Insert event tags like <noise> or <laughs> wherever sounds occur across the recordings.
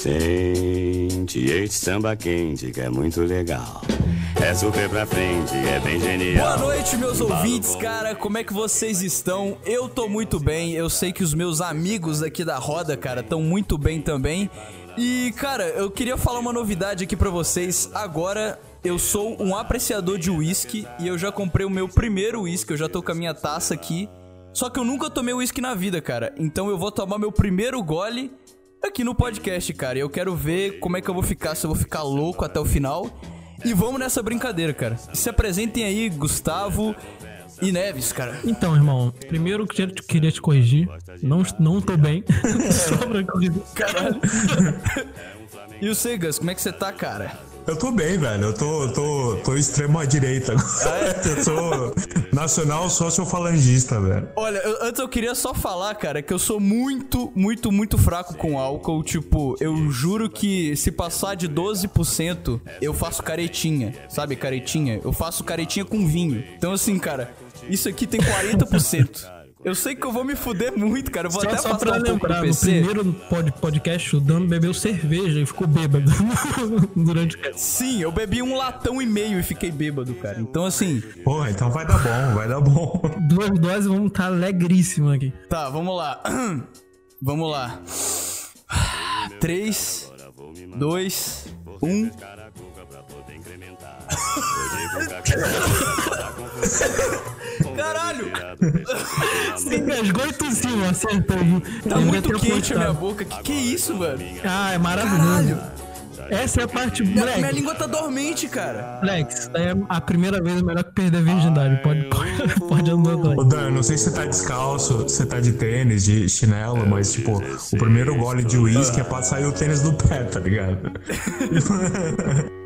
Sente este samba quente que é muito legal. É super pra frente, é bem genial. Boa noite, meus ouvintes, cara. Como é que vocês estão? Eu tô muito bem. Eu sei que os meus amigos aqui da roda, cara, estão muito bem também. E, cara, eu queria falar uma novidade aqui pra vocês. Agora eu sou um apreciador de uísque e eu já comprei o meu primeiro uísque. Eu já tô com a minha taça aqui. Só que eu nunca tomei uísque na vida, cara. Então eu vou tomar meu primeiro gole aqui no podcast, cara. E eu quero ver como é que eu vou ficar, se eu vou ficar louco até o final. E vamos nessa brincadeira, cara. Se apresentem aí, Gustavo e Neves, cara. Então, irmão, primeiro que eu queria te corrigir. Não, não tô bem. <laughs> Só pra corrigir. Caralho. <laughs> e o Segas, como é que você tá, cara? Eu tô bem, velho. Eu tô, tô, tô extremo à direita agora. <laughs> Eu sou nacional sociofalangista, velho. Olha, eu- antes eu queria só falar, cara, que eu sou muito, muito, muito fraco com álcool. Tipo, eu juro que se passar de 12%, eu faço caretinha. Sabe, caretinha? Eu faço caretinha com vinho. Então, assim, cara, isso aqui tem 40%. Eu sei que eu vou me fuder muito, cara. Eu vou Só, até só pra um lembrar, no primeiro pod- podcast, o Dan bebeu cerveja e ficou bêbado <laughs> durante o Sim, eu bebi um latão e meio e fiquei bêbado, cara. Então, assim, Porra, então vai dar bom, vai dar bom. Duas doses vamos estar alegríssimo aqui. Tá, vamos lá. <clears throat> Vamos lá. 3, 2, 1. Caralho! Você engasgou e tossiu, acertou. Tá Eu muito quente a minha boca. Que que é isso, mano? Ah, é maravilhoso. Essa é a parte. Minha, minha língua tá dormente, cara. daí é a primeira vez melhor que perder a virgindade. Pode, pode, <laughs> pode andar Ô dois. Dan, eu não sei se você tá descalço, se você tá de tênis, de chinelo, mas tipo, o primeiro gole de uísque é pra sair o tênis do pé, tá ligado? <laughs> <laughs>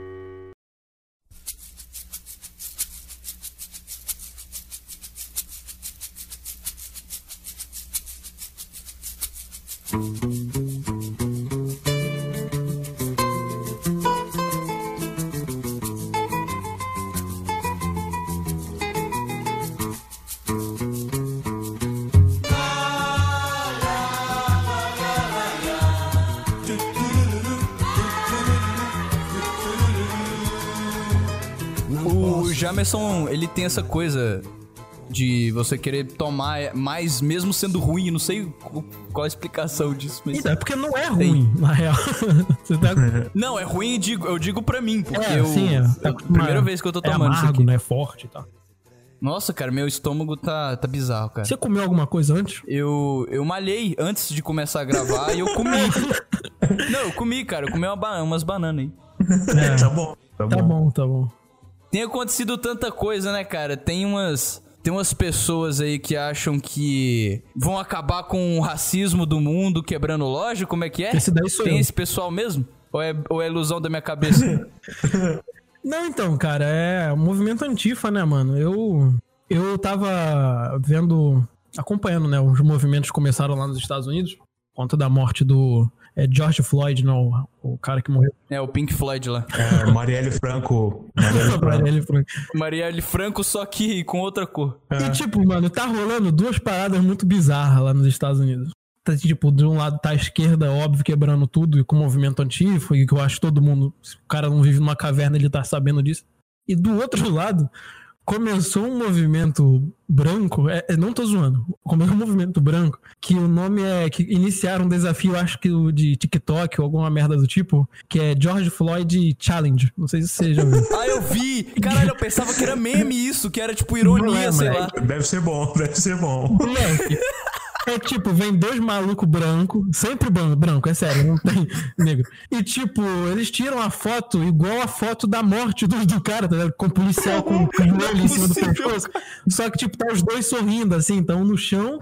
ele tem essa coisa de você querer tomar mais, mesmo sendo ruim. Não sei qual- a explicação disso, mas. Então, é porque não é ruim, na real. <laughs> Você tá. <laughs> Não, é ruim, eu digo, eu digo pra mim, porque É, eu. sim, é. Tá é a primeira vez que eu tô é tomando isso amargo, aqui. né? É forte e tal. Nossa, cara, meu estômago tá, tá bizarro, cara. Você comeu alguma coisa antes? Eu, eu malhei antes de começar a gravar e eu comi. <laughs> Não, eu comi, cara. Eu comi uma ba- umas bananas aí. tá bom, tá, Tá bom. bom, tá bom. Tem acontecido tanta coisa, né, cara? Tem umas. Tem umas pessoas aí que acham que vão acabar com o racismo do mundo quebrando loja, como é que é? Esse daí sou Tem eu. esse pessoal mesmo? Ou é, ou é ilusão da minha cabeça? <laughs> Não, então, cara, é o movimento antifa, né, mano? Eu eu tava vendo, acompanhando, né, os movimentos que começaram lá nos Estados Unidos, por conta da morte do é, George Floyd, não, o cara que morreu. é, o Pink Floyd lá. É, Marielle Franco. Marielle <laughs> Franco. Marielle Franco, só que com outra cor. E tipo, mano, tá rolando duas paradas muito bizarras lá nos Estados Unidos. Tá, tipo, de um lado tá a esquerda, óbvio, quebrando tudo, e com o movimento antifa, e que eu acho que todo mundo, se o cara não vive numa caverna, ele tá sabendo disso. E do outro <laughs> lado, começou um movimento branco, é, é, não tô zoando, começou um movimento branco, que o nome é, que iniciaram um desafio, acho que o de TikTok ou alguma merda do tipo, que é George Floyd Challenge. Não sei se você já viu. Ah, eu vi! Caralho, eu pensava que era meme isso, que era tipo ironia, é, sei lá. Deve ser bom, <laughs> deve ser bom. Moleque. É tipo, vem dois malucos brancos, sempre branco, branco, é sério, não tem <laughs> negro. E tipo, eles tiram a foto igual a foto da morte do, do cara, tá ligado? Com o policial com <laughs> o joelho em cima do pescoço. Só que, tipo, tá os dois sorrindo, assim, então no chão,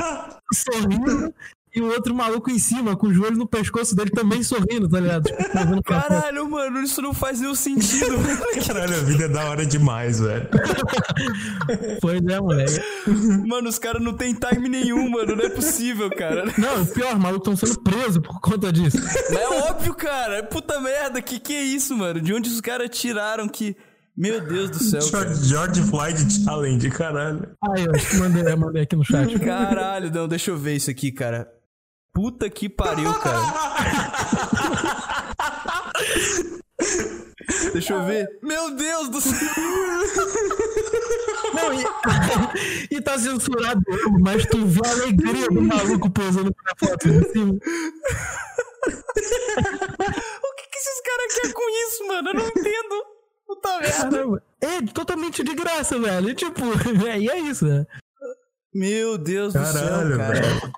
<laughs> sorrindo, e o outro maluco em cima, com o joelho no pescoço dele também sorrindo, tá ligado? Tipo, foto. Caralho, mano, isso não faz nenhum sentido. <laughs> Caralho, a vida é da hora demais, velho. <laughs> Pois é, moleque. mano, os caras não tem time nenhum, mano. Não é possível, cara. <laughs> Não, o pior, os malucos estão sendo presos por conta disso. Mas é óbvio, cara. Puta merda, que que é isso, mano? De onde os caras tiraram que. Meu Deus do céu. George, George Floyd Challenge, caralho. Aí, eu mandei, eu mandei aqui no chat. Caralho, não, deixa eu ver isso aqui, cara. Puta que pariu, cara. Deixa eu ver. Meu Deus do céu. Não, e, <laughs> e tá censurado, mas tu vê a alegria do maluco posando pra foto de cima. O que, que esses caras querem com isso, mano? Eu não entendo. Puta merda. Caramba. É totalmente de graça, velho. E, Tipo, <laughs> é, e é isso, né? Meu Deus do Caralho, céu, cara. velho.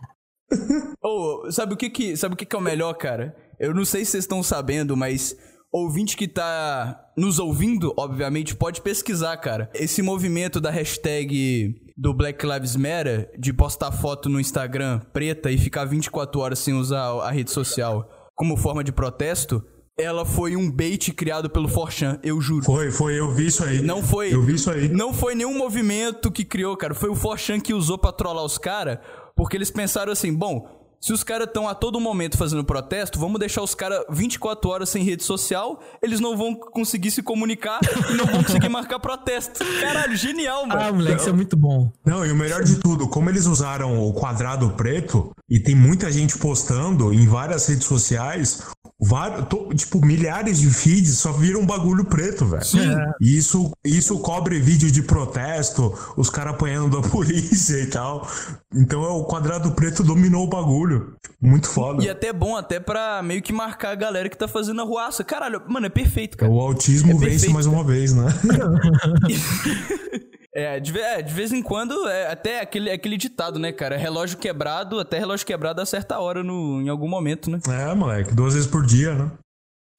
<laughs> Ô, sabe o que que, sabe o que que é o melhor, cara? Eu não sei se vocês estão sabendo, mas ouvinte que tá nos ouvindo, obviamente, pode pesquisar, cara. Esse movimento da hashtag do Black Lives Matter, de postar foto no Instagram preta e ficar 24 horas sem usar a rede social como forma de protesto, ela foi um bait criado pelo Forchan, eu juro. Foi, foi, eu vi isso aí. Não foi. Eu vi isso aí. Não foi nenhum movimento que criou, cara. Foi o Forchan que usou pra trollar os caras, porque eles pensaram assim: bom, se os caras estão a todo momento fazendo protesto, vamos deixar os caras 24 horas sem rede social, eles não vão conseguir se comunicar e não vão conseguir marcar protesto. Caralho, genial, mano. Ah, moleque, isso é muito bom. Não, e o melhor de tudo, como eles usaram o quadrado preto, e tem muita gente postando em várias redes sociais, vários, to- tipo, milhares de feeds só viram um bagulho preto, velho. Sim. E isso, isso cobre vídeo de protesto, os caras apanhando da <laughs> polícia e tal. Então é, o quadrado preto dominou o bagulho. Muito foda. E até bom, até pra meio que marcar a galera que tá fazendo a ruaça. Caralho, mano, é perfeito, cara. O autismo É vence mais uma vez, né? <laughs> É, de, é, de vez em quando, é até aquele, aquele ditado, né, cara? Relógio quebrado, até relógio quebrado a hora no, em algum momento, né? é, moleque, duas vezes por dia, né?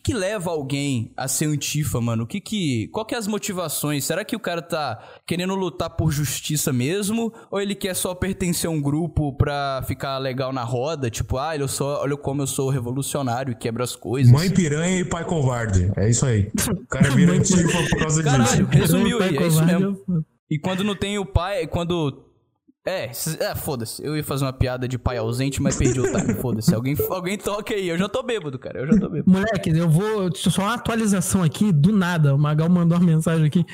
O que leva alguém a ser antifa, mano? O que que... Qual que é as motivações? Será que o cara tá querendo lutar por justiça mesmo? Ou ele quer só pertencer a um grupo pra ficar legal na roda? Tipo, ah, eu sou, olha como eu sou revolucionário e quebro as coisas. Mãe piranha e pai covarde. É isso aí. O cara vira <laughs> antifa por causa Caralho, disso. resumiu aí, é isso mesmo. eu- E quando não tem o pai, quando. É, é foda-se. Eu ia fazer uma piada de pai ausente, mas perdi o time. <laughs> Foda-se. Alguém, alguém toca aí. Eu já tô bêbado, cara. Eu já tô bêbado. Moleque, eu vou. Só uma atualização aqui, do nada. O Magal mandou uma mensagem aqui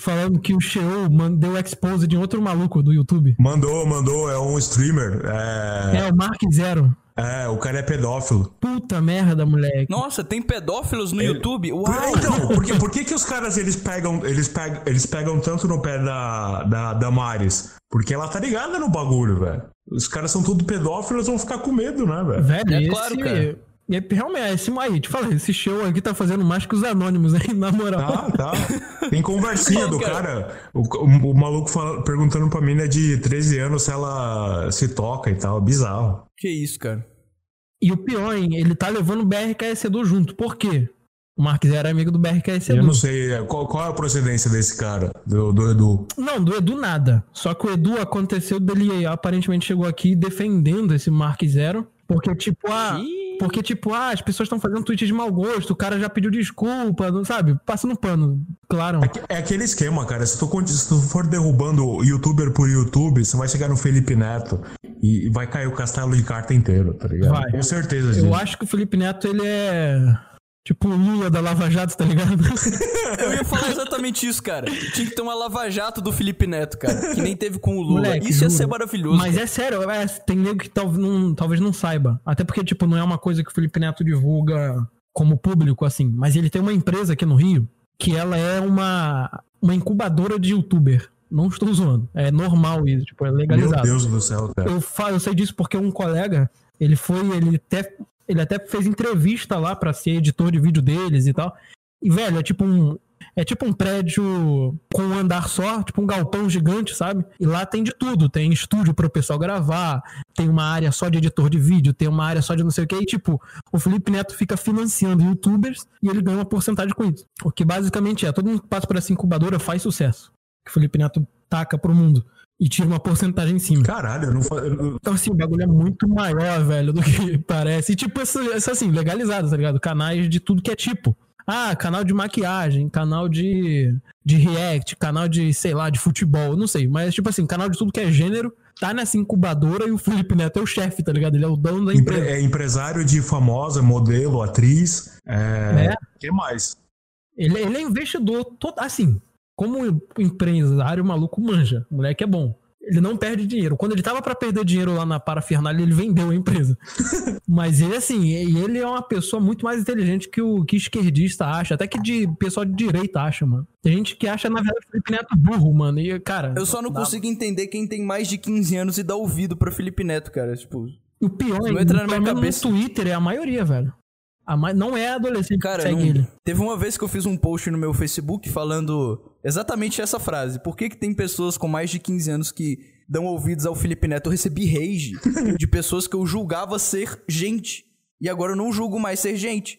falando que o Sheo man- deu expose de outro maluco do YouTube. Mandou, mandou, é um streamer. É, É, o Mark Zero. É, o cara é pedófilo. Puta merda, moleque. Nossa, tem pedófilos no YouTube? Uau! Por- Então, <laughs> por, que, por que, que os caras eles pegam, eles pegam, eles pegam tanto no pé da, da, da Maris? Porque ela tá ligada no bagulho, velho. Os caras são tudo pedófilos, vão ficar com medo, né, velho? Velho, É esse. claro, cara. É, realmente, esse aí, te falei, esse show aqui tá fazendo mais que os anônimos aí, <laughs> na moral. Tá, tá. Tem conversinha do cara. cara. O, o- o maluco fala- perguntando pra mina de 13 anos se ela se toca e tal. Bizarro. Que isso, cara? E o pior, hein, ele tá levando o BRKS Edu junto. Por quê? O Mark Zero é amigo do BRKS Eu Edu. não sei é, qual, qual é a procedência desse cara, do, do Edu. Não, do Edu nada. Só que o Edu aconteceu dele aparentemente chegou aqui defendendo esse Mark Zero. Porque, tipo, ah. Ih. Porque, tipo, ah, as pessoas estão fazendo tweet de mau gosto, o cara já pediu desculpa, não sabe? Passando pano, claro. É aquele esquema, cara. Se tu, se tu for derrubando youtuber por YouTube, você vai chegar no Felipe Neto e vai cair o castelo de carta inteiro, tá ligado? Vai. Com certeza disso. Eu acho que o Felipe Neto, ele é. Tipo o Lula da Lava Jato, tá ligado? <laughs> Eu ia falar exatamente isso, cara. Tinha que ter uma lava-jato do Felipe Neto, cara. Que nem teve com o Lula. Moleque, isso ia juro. ser maravilhoso. Mas cara. é sério, é, tem nego que tal- não- talvez não saiba. Até porque, tipo, não é uma coisa que o Felipe Neto divulga como público, assim. Mas ele tem uma empresa aqui no Rio que ela é uma, uma incubadora de youtuber. Não estou zoando. É normal isso, tipo, é Meu legalizado. Deus do céu, cara. Eu, eu sei disso porque um colega, ele foi, ele até, ele até fez entrevista lá pra ser editor de vídeo deles e tal. E, velho, é tipo um. É tipo um prédio com um andar só, tipo um galpão gigante, sabe? E lá tem de tudo. Tem estúdio pro pessoal gravar, tem uma área só de editor de vídeo, tem uma área só de não sei o que. E, tipo, o Felipe Neto fica financiando youtubers e ele ganha uma porcentagem com isso. O que basicamente é, todo mundo que passa por essa incubadora faz sucesso. Que o Felipe Neto taca pro mundo e tira uma porcentagem em cima. Caralho, eu não fa... eu- Então, assim, o bagulho é muito maior, velho, do que <laughs> parece. E, tipo, isso, assim, legalizado, tá ligado? Canais de tudo que é tipo. Ah, canal de maquiagem, canal de, de react, canal de, sei lá, de futebol, não sei. Mas, tipo assim, canal de tudo que é gênero, tá nessa incubadora e o Felipe Neto é o chefe, tá ligado? Ele é o dono da empre- empresa. é empresário de famosa, modelo, atriz. É. É. que mais? Ele, ele é investidor, todo, assim, como empresário, o maluco manja. O moleque é bom. Ele não perde dinheiro. Quando ele tava para perder dinheiro lá na parafernália, ele vendeu a empresa. <laughs> Mas ele, assim, ele é uma pessoa muito mais inteligente que o que esquerdista acha, até que de pessoal de direita acha, mano. Tem gente que acha, na verdade, o Felipe Neto burro, mano. E, cara. Eu só não dá... consigo entender quem tem mais de 15 anos e dá ouvido pro Felipe Neto, cara. Tipo. O pior é que no Twitter é a maioria, velho. A ma... Não é adolescente Cara, que segue não... ele. Teve uma vez que eu fiz um post no meu Facebook falando exatamente essa frase. Por que, que tem pessoas com mais de 15 anos que dão ouvidos ao Felipe Neto? Eu recebi rage <laughs> de pessoas que eu julgava ser gente. E agora eu não julgo mais ser gente.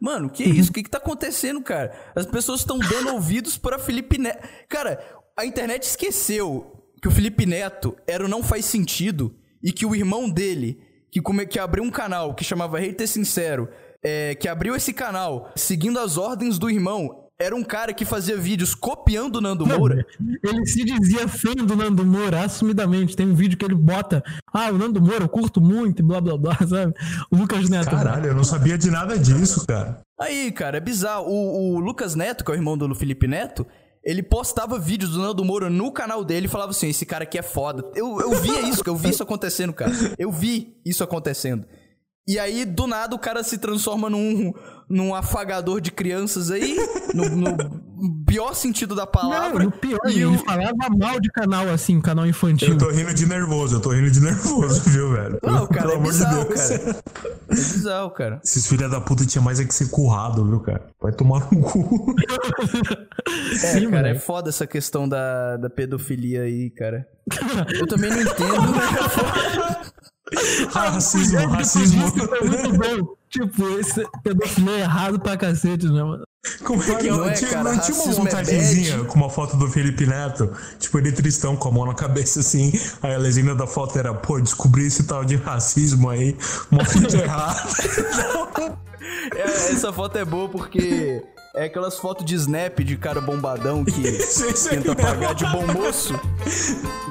Mano, que isso? O que, que tá acontecendo, cara? As pessoas estão dando ouvidos para Felipe Neto. Cara, a internet esqueceu que o Felipe Neto era o Não Faz Sentido e que o irmão dele, que, come, que abriu um canal que chamava Hater Sincero, é, que abriu esse canal seguindo as ordens do irmão, era um cara que fazia vídeos copiando o Nando Moura. Ele se dizia fã do Nando Moura, assumidamente. Tem um vídeo que ele bota, ah, o Nando Moura eu curto muito e blá blá blá, <laughs> sabe? O Lucas Neto. Caralho, eu não sabia de nada disso, cara. Aí, cara, é bizarro. O, o Lucas Neto, que é o irmão do Felipe Neto, ele postava vídeos do Nando Moura no canal dele e falava assim: esse cara aqui é foda. Eu, eu via isso, eu vi isso acontecendo, cara. Eu vi isso acontecendo. E aí, do nada, o cara se transforma num, num afagador de crianças aí, <laughs> no, no pior sentido da palavra. Não, no pior, e ele falava mal de canal, assim, canal infantil. Eu tô rindo de nervoso, eu tô rindo de nervoso, <laughs> viu, velho? Não, cara, Pelo é bizarro, de cara. É bizarro, cara. Esses filha da puta tinha mais é que ser currado, viu, cara? Vai tomar no cu. <laughs> É, Sim, cara, é foda essa questão da, da pedofilia aí, cara. Eu também não entendo, né? <laughs> racismo, racismo. Foi muito bom. Tipo, esse pedofilia é errado pra cacete, né, mano? Como é que não, é, tinha, cara, não tinha uma é montagenzinha é com uma foto do Felipe Neto? Tipo, ele tristão com a mão na cabeça assim. Aí a legenda da foto era, pô, descobri esse tal de racismo aí. Uma foto errada. <laughs> é, essa foto é boa porque é aquelas fotos de snap de cara bombadão que <laughs> tenta pagar de bom moço.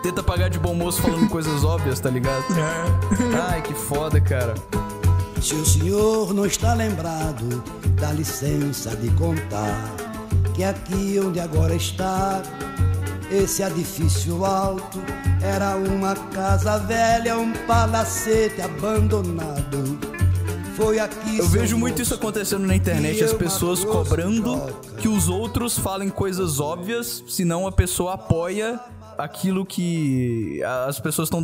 Tenta pagar de bom moço falando coisas óbvias, tá ligado? É. Ai, que foda, cara. Se o senhor não está lembrado, dá licença de contar que aqui onde agora está, esse edifício alto era uma casa velha, um palacete abandonado. Eu vejo muito isso acontecendo na internet, as pessoas cobrando que os outros falem coisas óbvias, senão a pessoa apoia aquilo que as pessoas estão.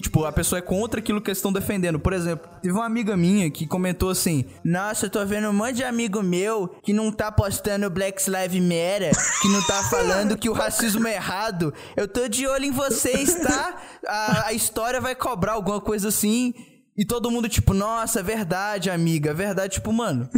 Tipo, a pessoa é contra aquilo que eles estão defendendo. Por exemplo, teve uma amiga minha que comentou assim: Nossa, eu tô vendo um monte de amigo meu que não tá postando Black Lives Matter, que não tá <laughs> falando que o racismo é errado. Eu tô de olho em vocês, tá? A, a história vai cobrar alguma coisa assim. E todo mundo, tipo, nossa, é verdade, amiga, é verdade. Tipo, mano,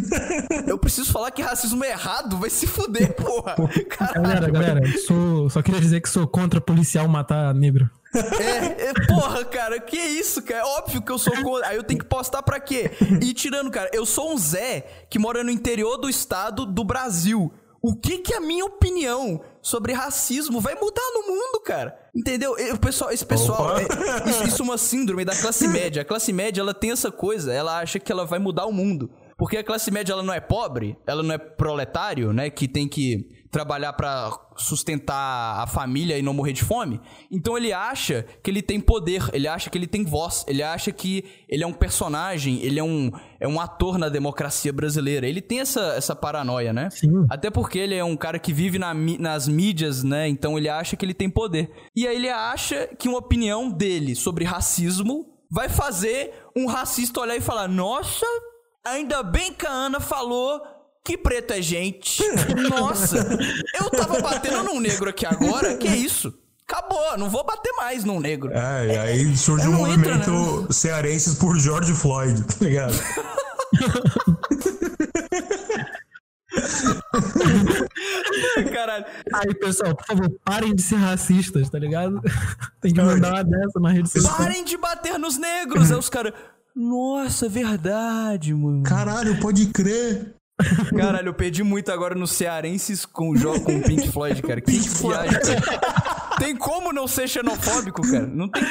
eu preciso falar que racismo é errado, vai se fuder, porra. Caralho, galera, galera, sou, só queria dizer que sou contra policial matar negro. É, é, porra, cara, que isso, cara? É óbvio que eu sou contra. Aí eu tenho que postar pra quê? E tirando, cara, eu sou um Zé que mora no interior do estado do Brasil. O que que a minha opinião sobre racismo vai mudar no mundo, cara? Entendeu? O pessoal, esse pessoal, é, isso, isso é uma síndrome da classe <laughs> média. A classe média, ela tem essa coisa, ela acha que ela vai mudar o mundo. Porque a classe média, ela não é pobre, ela não é proletário, né, que tem que trabalhar para sustentar a família e não morrer de fome. Então ele acha que ele tem poder, ele acha que ele tem voz, ele acha que ele é um personagem, ele é um, é um ator na democracia brasileira. Ele tem essa, essa paranoia, né? Sim. Até porque ele é um cara que vive na, nas mídias, né? Então ele acha que ele tem poder. E aí ele acha que uma opinião dele sobre racismo vai fazer um racista olhar e falar: Nossa, ainda bem que a Ana falou que preto é gente. <laughs> Nossa, eu tava batendo num negro aqui agora, que é isso? Acabou, não vou bater mais num negro. É, e aí surge um movimento entra, né? cearenses por George Floyd, tá ligado? <laughs> Caralho. Aí, pessoal, por favor, parem de ser racistas, tá ligado? Tem que mandar uma dessa na rede social. Parem de bater nos negros! Aí os caras. Nossa, é verdade, mano. Caralho, pode crer. <laughs> Caralho, eu perdi muito agora no Cearenses com o jogo com o Pink Floyd, cara. Que Pink viagem. Floyd. Tem como não ser xenofóbico, cara? Não tem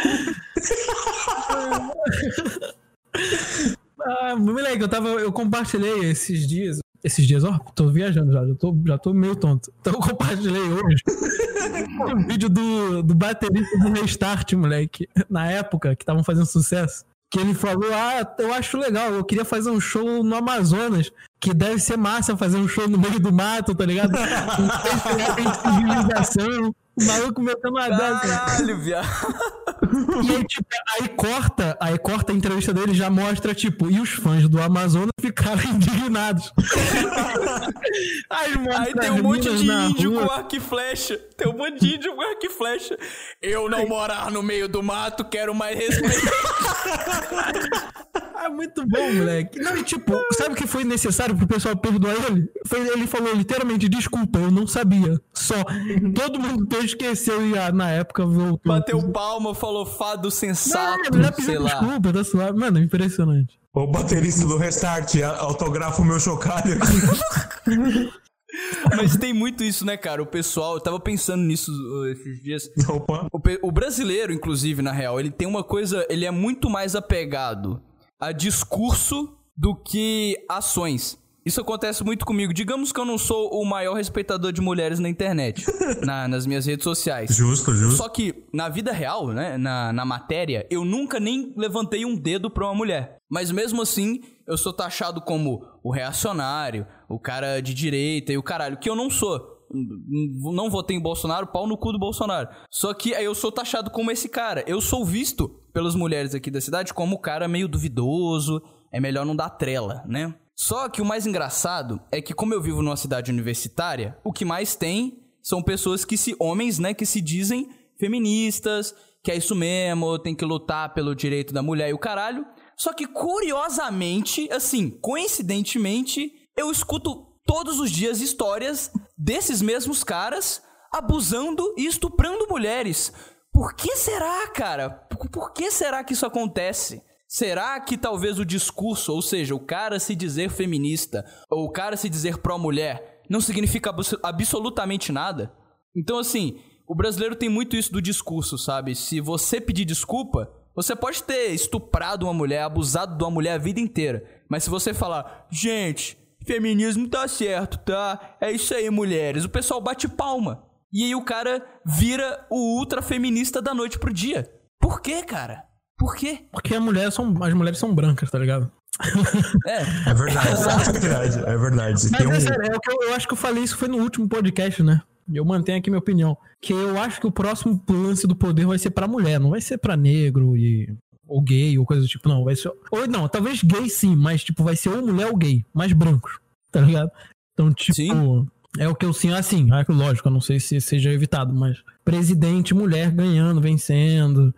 como. ah, moleque, eu tava. Eu compartilhei esses dias esses dias, ó, tô viajando já, já tô, já tô meio tonto. Então eu compartilhei hoje <laughs> um vídeo do, do baterista do Restart, moleque, na época que estavam fazendo sucesso. Que ele falou: Ah, eu acho legal, eu queria fazer um show no Amazonas, que deve ser massa fazer um show no meio do mato, tá ligado? <laughs> Não civilização. O maluco metendo uma dessa. Caralho, viado. E aí, tipo, aí corta, aí corta a entrevista dele já mostra, tipo, e os fãs do Amazonas ficaram <laughs> indignados. <laughs> aí, aí tem um monte de índio rua. com arco e flecha. Tem um índio com arco e flecha. Eu não morar no meio do mato, quero mais respeito. <laughs> É muito bom, moleque. Não, e tipo, sabe o que foi necessário pro pessoal perdoar ele? Foi, ele falou literalmente, desculpa, eu não sabia. Só. Todo mundo esqueceu e ah, na época voltou. Bateu palma, falou fado sensato, não, sei lá. Desculpa, tá suave. Mano, impressionante. O baterista do Restart, autografo meu chocalho aqui. <laughs> <laughs> Mas tem muito isso, né, cara? O pessoal, eu tava pensando nisso esses dias. Opa. O, o brasileiro, inclusive, na real, ele tem uma coisa, ele é muito mais apegado a discurso do que ações. Isso acontece muito comigo. Digamos que eu não sou o maior respeitador de mulheres na internet, <laughs> na, nas minhas redes sociais. Justo, justo. Só que na vida real, né, na, na matéria, eu nunca nem levantei um dedo pra uma mulher. Mas mesmo assim, eu sou taxado como o reacionário, o cara de direita e o caralho, que eu não sou não votei em Bolsonaro, pau no cu do Bolsonaro. Só que eu sou taxado como esse cara. Eu sou visto pelas mulheres aqui da cidade como o cara meio duvidoso, é melhor não dar trela, né? Só que o mais engraçado é que como eu vivo numa cidade universitária, o que mais tem são pessoas que se homens, né, que se dizem feministas, que é isso mesmo, tem que lutar pelo direito da mulher e o caralho. Só que curiosamente, assim, coincidentemente, eu escuto todos os dias histórias desses mesmos caras abusando e estuprando mulheres. Por que será, cara? Por que será que isso acontece? Será que talvez o discurso, ou seja, o cara se dizer feminista, ou o cara se dizer pró-mulher, não significa absolutamente nada? Então, assim, o brasileiro tem muito isso do discurso, sabe? Se você pedir desculpa, você pode ter estuprado uma mulher, abusado de uma mulher a vida inteira. Mas se você falar, gente, feminismo tá certo, tá? É isso aí, mulheres. O pessoal bate palma. E aí o cara vira o ultra feminista da noite pro dia. Por quê, cara? Por quê? Porque a mulher são, as mulheres são brancas, tá ligado? É. É verdade. é verdade. É verdade. Mas um... é sério, é o que eu, eu acho que eu falei isso foi no último podcast, né? Eu mantenho aqui minha opinião. Que eu acho que o próximo lance do poder vai ser pra mulher, não vai ser pra negro e. Ou gay, ou coisa do tipo, não. Vai ser. Ou não, talvez gay sim, mas tipo, vai ser ou mulher ou gay, mais brancos, tá ligado? Então, tipo. Sim. É o que eu sinto assim, lógico, eu não sei se seja evitado, mas presidente, mulher ganhando, vencendo,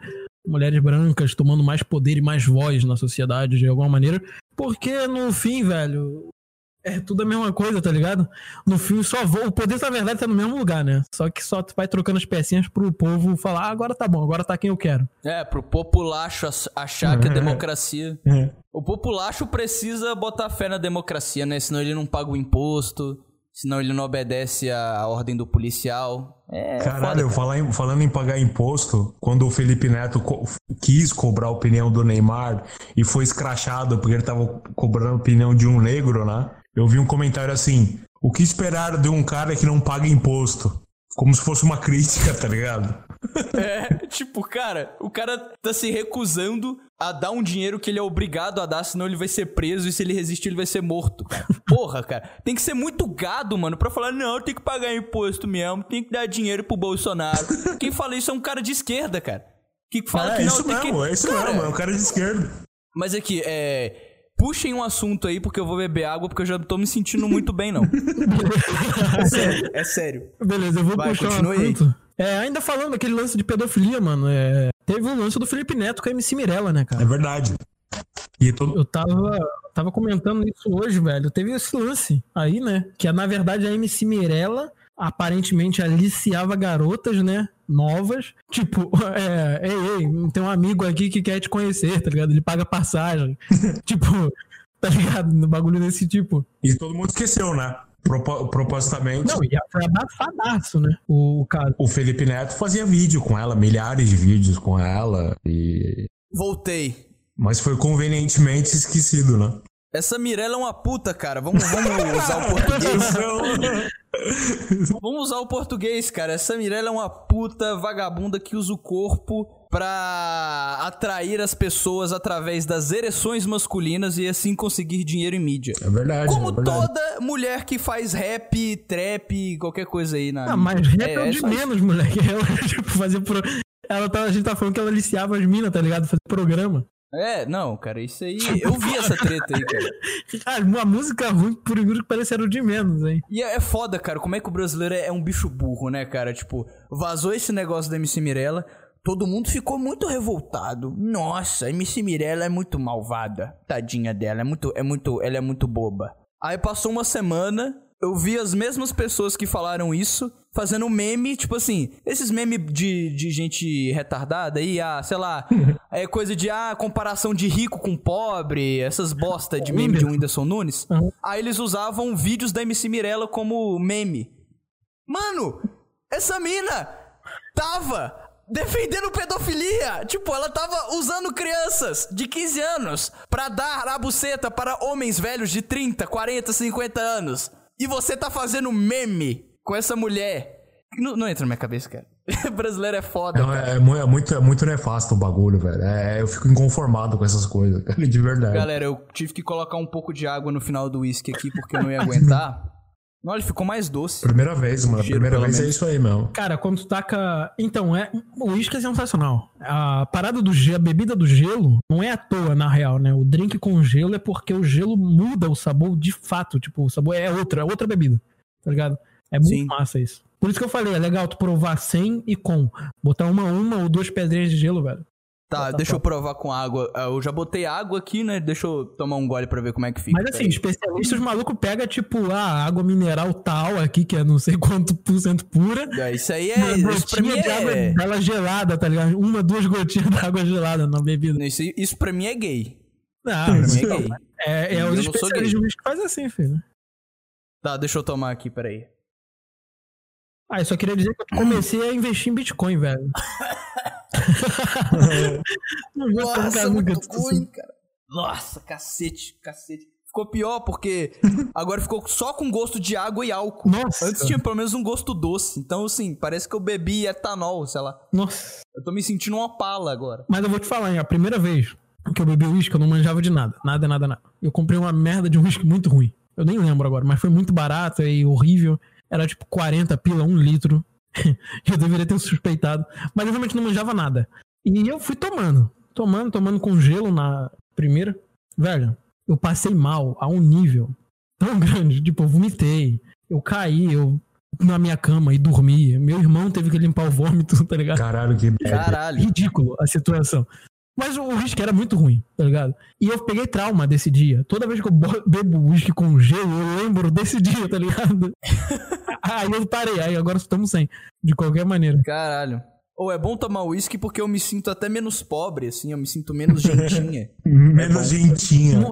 mulheres brancas tomando mais poder e mais voz na sociedade de alguma maneira, porque no fim, velho, é tudo a mesma coisa, tá ligado? No fim, só vou, o poder na verdade tá no mesmo lugar, né? Só que só tu vai trocando as pecinhas pro povo falar, ah, agora tá bom, agora tá quem eu quero. É, pro populacho achar que a democracia. É. O populacho precisa botar fé na democracia, né? Senão ele não paga o imposto senão ele não obedece à ordem do policial. É Caralho, foda, cara. falando em pagar imposto, quando o Felipe Neto co quis cobrar a opinião do Neymar e foi escrachado porque ele tava cobrando a opinião de um negro, né? Eu vi um comentário assim: o que esperar de um cara que não paga imposto? Como se fosse uma crítica, tá ligado? <laughs> É, tipo, cara, o cara tá se recusando a dar um dinheiro que ele é obrigado a dar, senão ele vai ser preso e se ele resistir ele vai ser morto. Porra, cara. Tem que ser muito gado, mano, pra falar, não, tem que pagar imposto mesmo, tem que dar dinheiro pro Bolsonaro. Quem fala isso é um cara de esquerda, cara. Que fala é, que não, isso mesmo, que... é isso cara, mesmo, é um cara de esquerda. Mas aqui, é... Puxem um assunto aí, porque eu vou beber água, porque eu já não tô me sentindo muito bem, não. <laughs> é sério, é sério. Beleza, eu vou Vai, puxar um assunto. É, ainda falando daquele lance de pedofilia, mano, é, teve o um lance do Felipe Neto com a MC Mirella, né, cara? É verdade. E todo... Eu tava, tava comentando isso hoje, velho. Teve esse lance aí, né? Que na verdade a MC Mirella aparentemente aliciava garotas, né? Novas. Tipo, <laughs> é, ei, ei, tem um amigo aqui que quer te conhecer, tá ligado? Ele paga passagem. <laughs> tipo, tá ligado? No bagulho desse tipo. E todo mundo esqueceu, né? Propo, propositalmente. Não, e foi abafadaço, né? O, o cara. O Felipe Neto fazia vídeo com ela, milhares de vídeos com ela. E. Voltei. Mas foi convenientemente esquecido, né? Essa Mirella é uma puta, cara. Vamos, vamos usar o português. <laughs> vamos usar o português, cara. Essa Mirella é uma puta vagabunda que usa o corpo pra atrair as pessoas através das ereções masculinas e assim conseguir dinheiro em mídia. É verdade. Como é verdade. toda mulher que faz rap, trap, qualquer coisa aí na. Ah, mas rap é, É, o é de menos, moleque. <laughs> Ela, tipo, fazer pro... ela tá, a gente tá falando que ela aliciava as minas, tá ligado? Fazer programa. É, não, cara, isso aí. Eu vi essa treta aí, cara. <laughs> Cara, uma música ruim, por incrível que pareça, era o de menos, hein? E é é foda, cara, como é que o brasileiro é é um bicho burro, né, cara? Tipo, vazou esse negócio da MC Mirella, todo mundo ficou muito revoltado. Nossa, a MC Mirella é muito malvada. Tadinha dela, é muito, é muito, ela é muito boba. Aí passou uma semana, eu vi as mesmas pessoas que falaram isso fazendo meme, tipo assim, esses memes de, de gente retardada aí, ah, sei lá, <laughs> é coisa de, ah, comparação de rico com pobre, essas bosta de meme de Whindersson Nunes. Uhum. Aí eles usavam vídeos da MC Mirella como meme. Mano, essa mina tava defendendo pedofilia. Tipo, ela tava usando crianças de 15 anos pra dar a buceta para homens velhos de 30, 40, 50 anos. E você tá fazendo meme com essa mulher. Não, não entra na minha cabeça, cara. <laughs> Brasileiro é foda, Não, é, é é muito, é muito nefasto o bagulho, velho. É, eu fico inconformado com essas coisas, <laughs> cara, de verdade. Galera, eu tive que colocar um pouco de água no final do uísque aqui porque eu não ia aguentar. <laughs> Olha, ele ficou mais doce. Primeira vez, mano. Cheiro, Primeira vez é menos. isso aí mesmo. Cara, quando tu taca. Então, é. O uísque é sensacional. A parada do gelo, a bebida do gelo, não é à toa, na real, né? O drink com gelo é porque o gelo muda o sabor de fato. Tipo, o sabor é outro, é outra bebida. Tá ligado? É muito Sim. massa isso. Por isso que eu falei, é legal tu provar sem e com. Botar uma, uma ou duas pedrinhas de gelo, velho. Tá, Tá, deixa tá. eu provar com água. Ah, Eu já botei água aqui, né? Deixa eu tomar um gole pra ver como é que fica. Mas assim, especialistas maluco pega, tipo, a água mineral tal aqui, que é não sei <laughs> quanto por cento pura. É, Isso aí Uma é. Isso pra mim gotinha de água é. dela gelada, tá ligado? Uma, duas gotinhas <laughs> de água gelada na bebida. Isso, isso pra mim é gay. Ah, Pra mim é gay. É, é os especialistas que fazem assim, filho. Tá, deixa eu tomar aqui, peraí. Ah, eu só queria dizer que eu comecei a investir em Bitcoin, velho. <laughs> Não vou Nossa, tocar nunca, muito ruim, assim. cara. Nossa, cacete, cacete. Ficou pior porque agora ficou só com gosto de água e álcool. Nossa. Antes tinha pelo menos um gosto doce. Então, assim, parece que eu bebi etanol, sei lá. Nossa. Eu tô me sentindo uma pala agora. Mas eu vou te falar, hein, a primeira vez que eu bebi uísque, eu não manjava de nada. Nada, nada, nada. Eu comprei uma merda de um uísque muito ruim. Eu nem lembro agora, mas foi muito barato e horrível. Era tipo 40 pila, um litro. <laughs> eu deveria ter suspeitado. Mas eu realmente não manjava nada. E eu fui tomando. Tomando, tomando com gelo na primeira. Velho, eu passei mal a um nível tão <laughs> grande. Tipo, eu vomitei. Eu caí, eu na minha cama e dormi. Meu irmão teve que limpar o vômito, <laughs> tá ligado? Caralho, que. Caralho. ridículo a situação. Mas o uísque era muito ruim, tá ligado? E eu peguei trauma desse dia. Toda vez que eu bo- bebo uísque com gelo, eu lembro desse dia, tá ligado? <laughs> aí eu parei, aí agora estamos sem. De qualquer maneira. Caralho. Ou é bom tomar uísque porque eu me sinto até menos pobre, assim, eu me sinto menos gentinha. <laughs> Menos gentinha.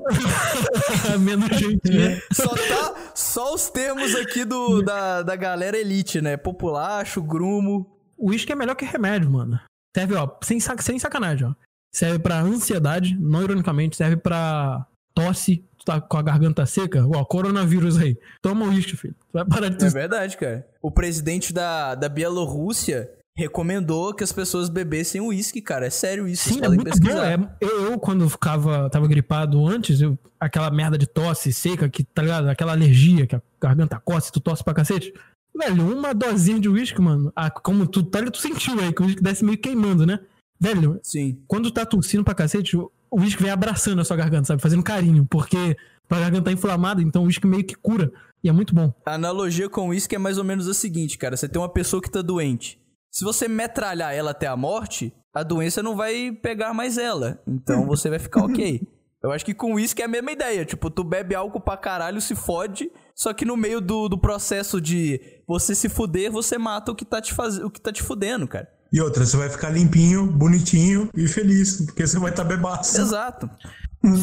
<laughs> Menos gentinha. Só tá. Só os termos aqui do, da, da galera elite, né? Populacho, grumo. O uísque é melhor que remédio, mano. Serve, ó, sem, sac- sem sacanagem, ó. Serve pra ansiedade, não ironicamente, serve pra tosse, tu tá com a garganta seca, ó, coronavírus aí. Toma uísque, filho. Tu vai parar de É tossir. verdade, cara. O presidente da, da Bielorrússia recomendou que as pessoas bebessem uísque, cara. É sério isso. Sim, é muito pesquisar. bom. É, eu, eu, quando ficava, tava gripado antes, eu, aquela merda de tosse seca, que, tá ligado? Aquela alergia, que a garganta coça, tu tosse pra cacete. Velho, uma dosinha de uísque, mano. Ah, como tu, tá, ligado? tu sentiu aí, que o uísque desce meio queimando, né? Velho, Sim. quando tá tossindo pra cacete, o o uísque vem abraçando a sua garganta, sabe? Fazendo carinho, porque a garganta tá inflamada, então o uísque meio que cura. E é muito bom. A analogia com uísque é mais ou menos a seguinte, cara. Você tem uma pessoa que tá doente. Se você metralhar ela até a morte, a doença não vai pegar mais ela. Então <laughs> você vai ficar ok. Eu acho que com uísque é a mesma ideia. Tipo, tu bebe álcool pra caralho, se fode. Só que no meio do, do processo de você se fuder, você mata o que tá te, faz... o que tá te fudendo, cara. E outra, você vai ficar limpinho, bonitinho e feliz, porque você vai estar bebaço. Exato.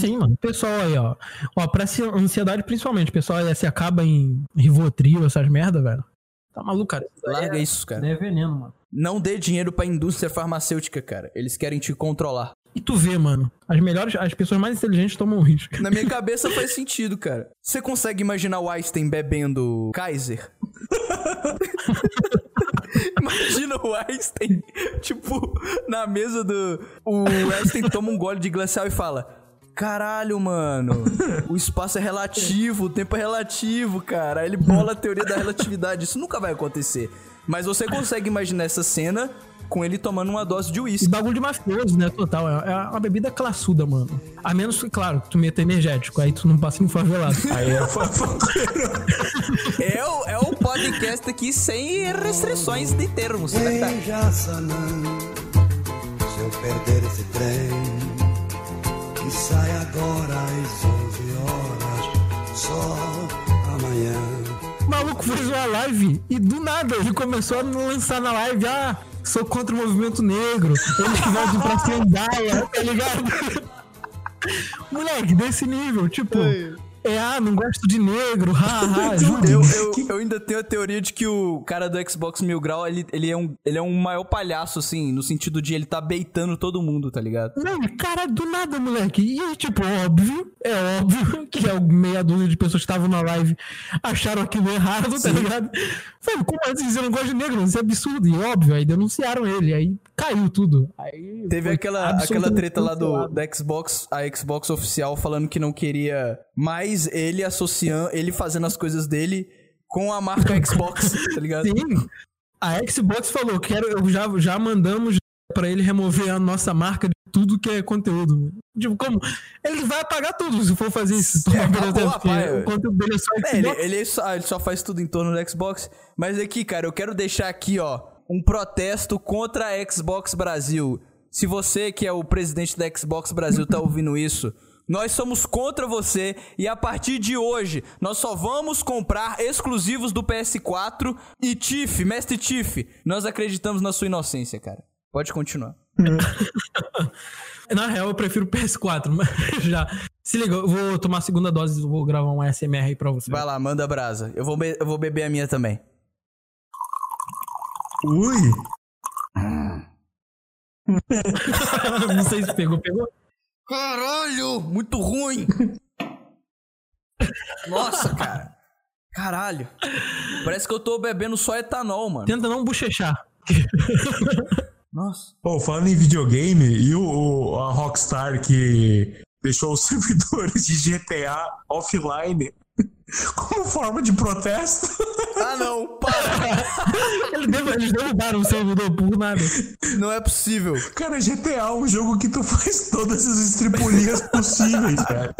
Sim, mano. Pessoal aí, ó. Ó, pra ansiedade principalmente, pessoal aí se acaba em Rivotril, essas merda, velho. Tá maluco, cara. Aí Larga é- isso, cara. É veneno, mano. Não dê dinheiro pra indústria farmacêutica, cara. Eles querem te controlar. E tu vê, mano, as melhores, as pessoas mais inteligentes tomam risco. Na minha <laughs> cabeça faz sentido, cara. Você consegue imaginar o Einstein bebendo Kaiser? <laughs> Imagina o Einstein, tipo, na mesa do. O Einstein toma um gole de glacial e fala: Caralho, mano. O espaço é relativo, o tempo é relativo, cara. Aí ele bola a teoria da relatividade. Isso nunca vai acontecer. Mas você consegue imaginar essa cena com ele tomando uma dose de uísque. Bagulho de mafioso, né? Total. É, é uma bebida classuda, mano. A menos que, claro, tu meta energético, aí tu não passa em favelado. <laughs> Aí é fofoqueiro. <laughs> é, o, é o podcast aqui sem restrições de termos, né? Jaçanã, se eu perder esse trem, que sai agora às 11 horas, só amanhã. O maluco fez uma live e do nada ele começou a lançar na live, ah, sou contra o movimento negro, eles que voltam pra Sandaia, tá ligado? <laughs> Moleque, desse nível, tipo. É, ah, não gosto de negro, haha, <laughs> eu, eu, eu, ainda tenho a teoria de que o cara do Xbox Mil Grau, ele, ele, é um, ele é um maior palhaço, assim, no sentido de ele tá beitando todo mundo, tá ligado? Não, cara, do nada, moleque. E, tipo, óbvio, é óbvio <laughs> que é meia dúzia de pessoas que estavam na live acharam aquilo errado, tá Sim. tá ligado? Falei, como assim você não gosta de negro? Isso é absurdo. E óbvio, aí denunciaram ele, aí caiu tudo. Aí Teve aquela, aquela treta lá do, da Xbox, a Xbox oficial falando que não queria mais ele associando, ele fazendo as coisas dele com a marca <laughs> Xbox, tá ligado? Sim. A Xbox falou, quero, já, já mandamos para ele remover a nossa marca de tudo que é conteúdo. Tipo, como? Ele vai apagar tudo se for fazer isso. <laughs> É, acabou, o conteúdo dele é só Xbox. É, ele, ele, só, ele só faz tudo em torno do Xbox. Mas aqui, cara, eu quero deixar aqui, ó, um protesto contra a Xbox Brasil. Se você, que é o presidente da Xbox Brasil, tá ouvindo isso, nós somos contra você e a partir de hoje nós só vamos comprar exclusivos do PS4 e Tiff, Mestre Tiff, nós acreditamos na sua inocência, cara. Pode continuar. <laughs> Na real, eu prefiro PS4, mas <laughs> já. Se liga, eu vou tomar a segunda dose, vou gravar um SMR aí pra você. Vai lá, manda brasa. Eu vou, eu vou beber a minha também. Ui! <laughs> Não sei se pegou, pegou? Caralho! Muito ruim! <laughs> Nossa, cara. Caralho. Parece que eu tô bebendo só etanol, mano. Tenta não bochechar. Nossa. Pô, falando em videogame, e o, o, a Rockstar que deixou os servidores de GTA offline <laughs> como forma de protesto? Ah, não, para! <laughs> Eles derrubaram o servidor por nada. Não é possível. Cara, GTA é um jogo que tu faz todas as estripulias <laughs> possíveis, cara.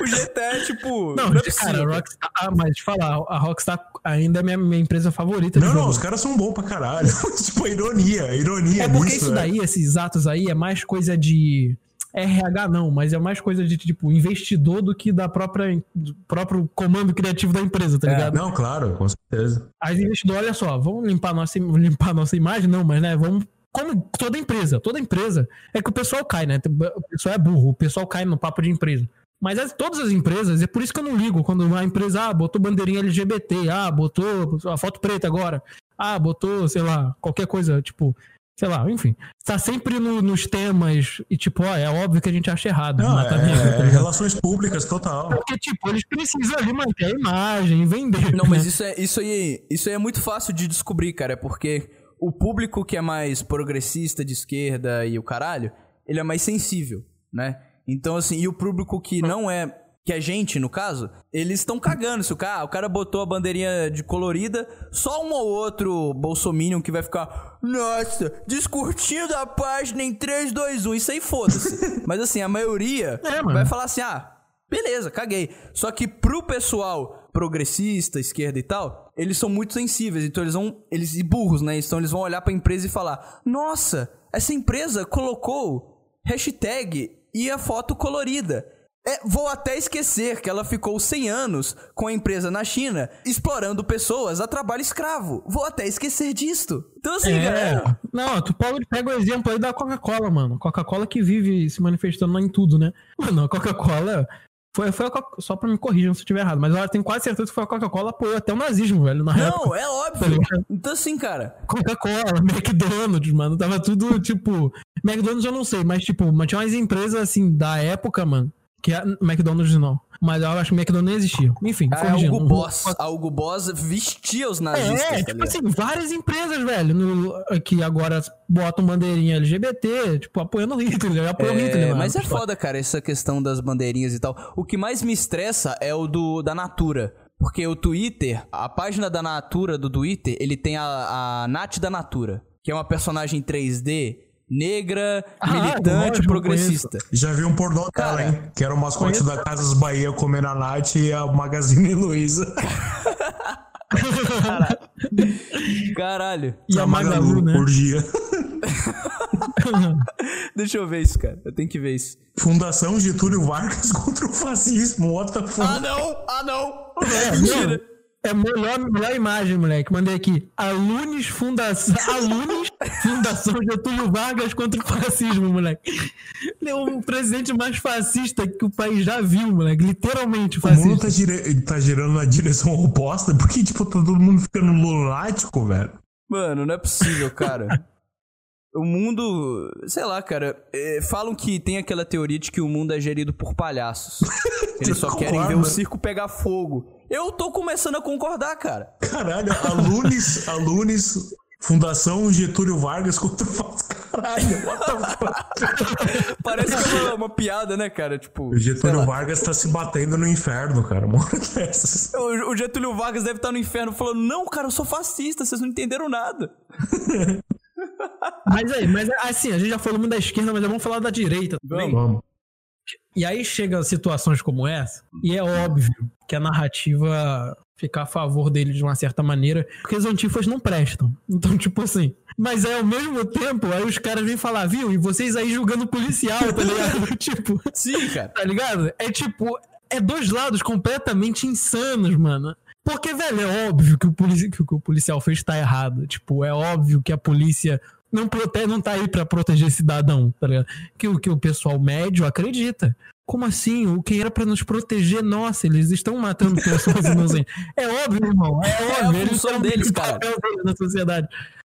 O GTA é tipo. Não, não é cara, a Rockstar. Ah, mas te falar, a Rockstar ainda é minha, minha empresa favorita. Não, não, jogo. os caras são bons pra caralho. tipo, a ironia, a ironia. É porque nisso, isso é. daí, esses atos aí, é mais coisa de RH não, mas é mais coisa de tipo investidor do que da própria do próprio comando criativo da empresa, tá é, ligado? Não, claro, com certeza. As investidores, olha só, vamos limpar nossa limpar nossa imagem, não, mas né, vamos como toda empresa, toda empresa é que o pessoal cai, né? O pessoal é burro, o pessoal cai no papo de empresa. Mas as, todas as empresas, é por isso que eu não ligo quando uma empresa ah, botou bandeirinha LGBT, ah, botou a foto preta agora, ah, botou, sei lá, qualquer coisa, tipo, sei lá, enfim, está sempre no, nos temas e, tipo, ó, é óbvio que a gente acha errado. Não, é, negra, tá relações públicas, total. Porque, tipo, eles precisam ali manter a imagem, vender. Não, mas né? isso, é, isso, aí, isso aí é muito fácil de descobrir, cara, é porque o público que é mais progressista, de esquerda e o caralho, ele é mais sensível, né? Então, assim, e o público que não é que a gente, no caso, eles estão cagando. Se o cara, o cara botou a bandeirinha de colorida, só um ou outro bolsominion que vai ficar, nossa, descurtindo a página em 3, 2, 1. Isso aí foda-se. <laughs> Mas assim, a maioria é, vai falar assim, ah, beleza, caguei. Só que pro pessoal progressista, esquerda e tal, eles são muito sensíveis. Então eles vão, eles e burros, né? Então eles vão olhar pra empresa e falar, nossa, essa empresa colocou hashtag e a foto colorida. É, vou até esquecer que ela ficou 100 anos com a empresa na China explorando pessoas a trabalho escravo. Vou até esquecer disto. Então, assim, é... galera. Não, tu pega o exemplo aí da Coca-Cola, mano. Coca-Cola que vive se manifestando em tudo, né? <laughs> Mano, a Coca-Cola Foi, foi só pra me corrigir se eu estiver errado, mas eu tenho quase certeza que foi a Coca-Cola apoiou até o nazismo, velho, na Não, época. é óbvio. Então assim, cara. Coca-Cola, <laughs> McDonald's, mano, tava tudo, tipo... McDonald's eu não sei, mas, tipo, tinha umas empresas, assim, da época, mano, que a McDonald's não. Mas eu acho que o McDonald's nem existia. Enfim, a Algo Boss. Algo Boss vestia os nazistas. É, tipo assim, várias empresas, velho, no, que agora botam bandeirinha LGBT, tipo, apoiando Hitler, apoiando é, Hitler. Mas é foda, cara, essa questão das bandeirinhas e tal. O que mais me estressa é o do da Natura. Porque o Twitter, a página da Natura do Twitter, ele tem a, a Nath da Natura, que é uma personagem 3D negra, ah, militante, progressista. Já vi um pornô dela, hein? Que era o mascote conheço. da Casas Bahia comendo a Nath e a Magazine Luiza. Caralho. Caralho. E a Magalu, né? Por dia. <laughs> Deixa eu ver isso, cara. Eu tenho que ver isso. Fundação Getúlio Vargas <laughs> contra o fascismo. What the fuck? Ah, não! Ah, não! É, mentira. Não. É melhor, melhor imagem, moleque. Mandei aqui. Alunos Fundação. Alunos <laughs> Fundação Getúlio Vargas contra o fascismo, moleque. É o presidente mais fascista que o país já viu, moleque. Literalmente fascista. O mundo tá, dire... tá girando na direção oposta. Porque, tipo, tá todo mundo ficando lunático, velho. Mano, não é possível, cara. <laughs> o mundo. Sei lá, cara. É, falam que tem aquela teoria de que o mundo é gerido por palhaços. <laughs> Eles só querem ver o circo pegar fogo. Eu tô começando a concordar, cara. Caralho, alunos, alunos, Fundação Getúlio Vargas contra o Caralho, Parece que é uma, uma, piada, né, cara? Tipo. O Getúlio Vargas tá se batendo no inferno, cara. Uma dessas. O, o Getúlio Vargas deve estar no inferno falando: Não, cara, eu sou fascista, vocês não entenderam nada. <laughs> mas aí, mas assim, a gente já falou muito da esquerda, mas vamos falar da direita também. Vamos. E aí chega situações como essa, e é óbvio que a narrativa fica a favor dele de uma certa maneira, porque os antifas não prestam. Então, tipo assim. Mas é ao mesmo tempo, aí os caras vêm falar, viu? E vocês aí julgando policial, tá ligado? <laughs> tipo. Sim, cara. Tá ligado? É tipo. É dois lados completamente insanos, mano. Porque, velho, é óbvio que o, polici que o, que o policial fez tá errado. Tipo, é óbvio que a polícia não, protege, não tá aí para proteger cidadão, tá ligado? Que o que o pessoal médio acredita. Como assim? O que era para nos proteger? Nossa, eles estão matando pessoas <laughs> inocentes. É óbvio, irmão. É óbvio. É a função deles, cara. Na sociedade.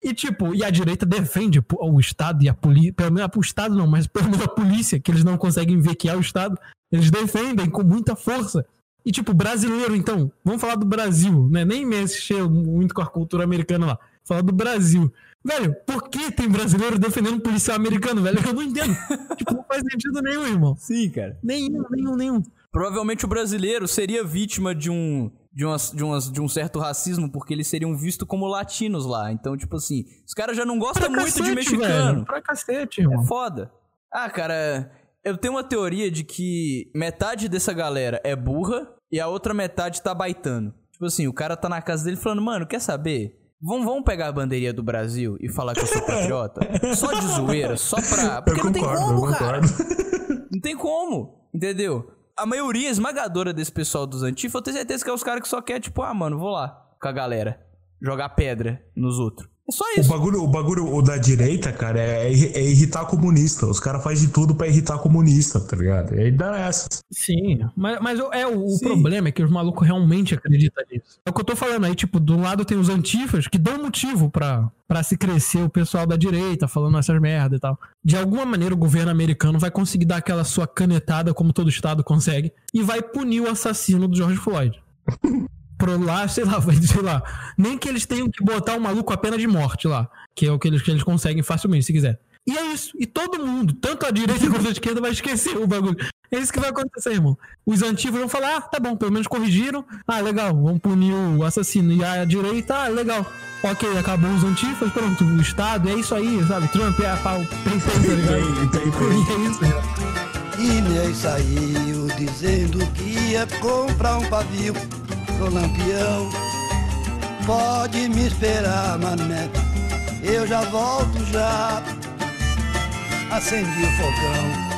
E tipo, e a direita defende o Estado e a polícia, pelo menos o Estado não, mas pelo menos a polícia, que eles não conseguem ver que é o Estado, eles defendem com muita força. E tipo, brasileiro, então, vamos falar do Brasil, né? Nem mexer muito com a cultura americana lá. Falar do Brasil. Velho, por que tem brasileiro defendendo um policial americano, velho? Eu não entendo. <laughs> tipo, não faz sentido nenhum, irmão. Sim, cara. Nenhum, nenhum, nenhum. Provavelmente o brasileiro seria vítima de um, de, umas, de, umas, de um certo racismo, porque eles seriam vistos como latinos lá. Então, tipo assim, os caras já não gostam muito cacete, de mexicano. Velho, pra cacete, irmão. É foda. Ah, cara, eu tenho uma teoria de que metade dessa galera é burra e a outra metade tá baitando. Tipo assim, o cara tá na casa dele falando, mano, quer saber? Vamos, vamos pegar a bandeirinha do Brasil e falar que eu sou patriota? só de zoeira, só pra. Porque não tem como, cara. <laughs> Não tem como, entendeu? A maioria esmagadora desse pessoal dos antifa, eu tenho certeza que é os caras que só quer, tipo, ah, mano, vou lá com a galera. Jogar pedra nos outros. É só isso. O bagulho, o bagulho o da direita, cara, é, é irritar comunista. Os caras fazem de tudo para irritar comunista, tá ligado? E aí dá essa. Sim, mas, mas é, o, o problema é que os malucos realmente acreditam nisso. É o que eu tô falando aí, tipo, do lado tem os antifas que dão motivo pra, pra se crescer o pessoal da direita falando essas merda e tal. De alguma maneira o governo americano vai conseguir dar aquela sua canetada, como todo estado consegue, e vai punir o assassino do George Floyd. <laughs> pro lá, sei lá, <laughs> vai, sei lá. Nem que eles tenham que botar o maluco a pena de morte lá. Que é o que eles, que eles conseguem facilmente, se quiser. E é isso. E todo mundo, tanto a direita <laughs> quanto a esquerda, vai esquecer o bagulho. É isso que vai acontecer, irmão. Os antigos vão falar, ah, tá bom, pelo menos corrigiram. Ah, legal, vamos punir o assassino. E a direita, ah, legal. Ok, acabou os antifas, pronto, o Estado, é isso aí, sabe? Trump é a pau, pensei, tá ligado? <laughs> E é isso, Inês saiu dizendo que ia comprar um pavio pro lampião. Pode me esperar, mané, eu já volto já. Acendi o fogão.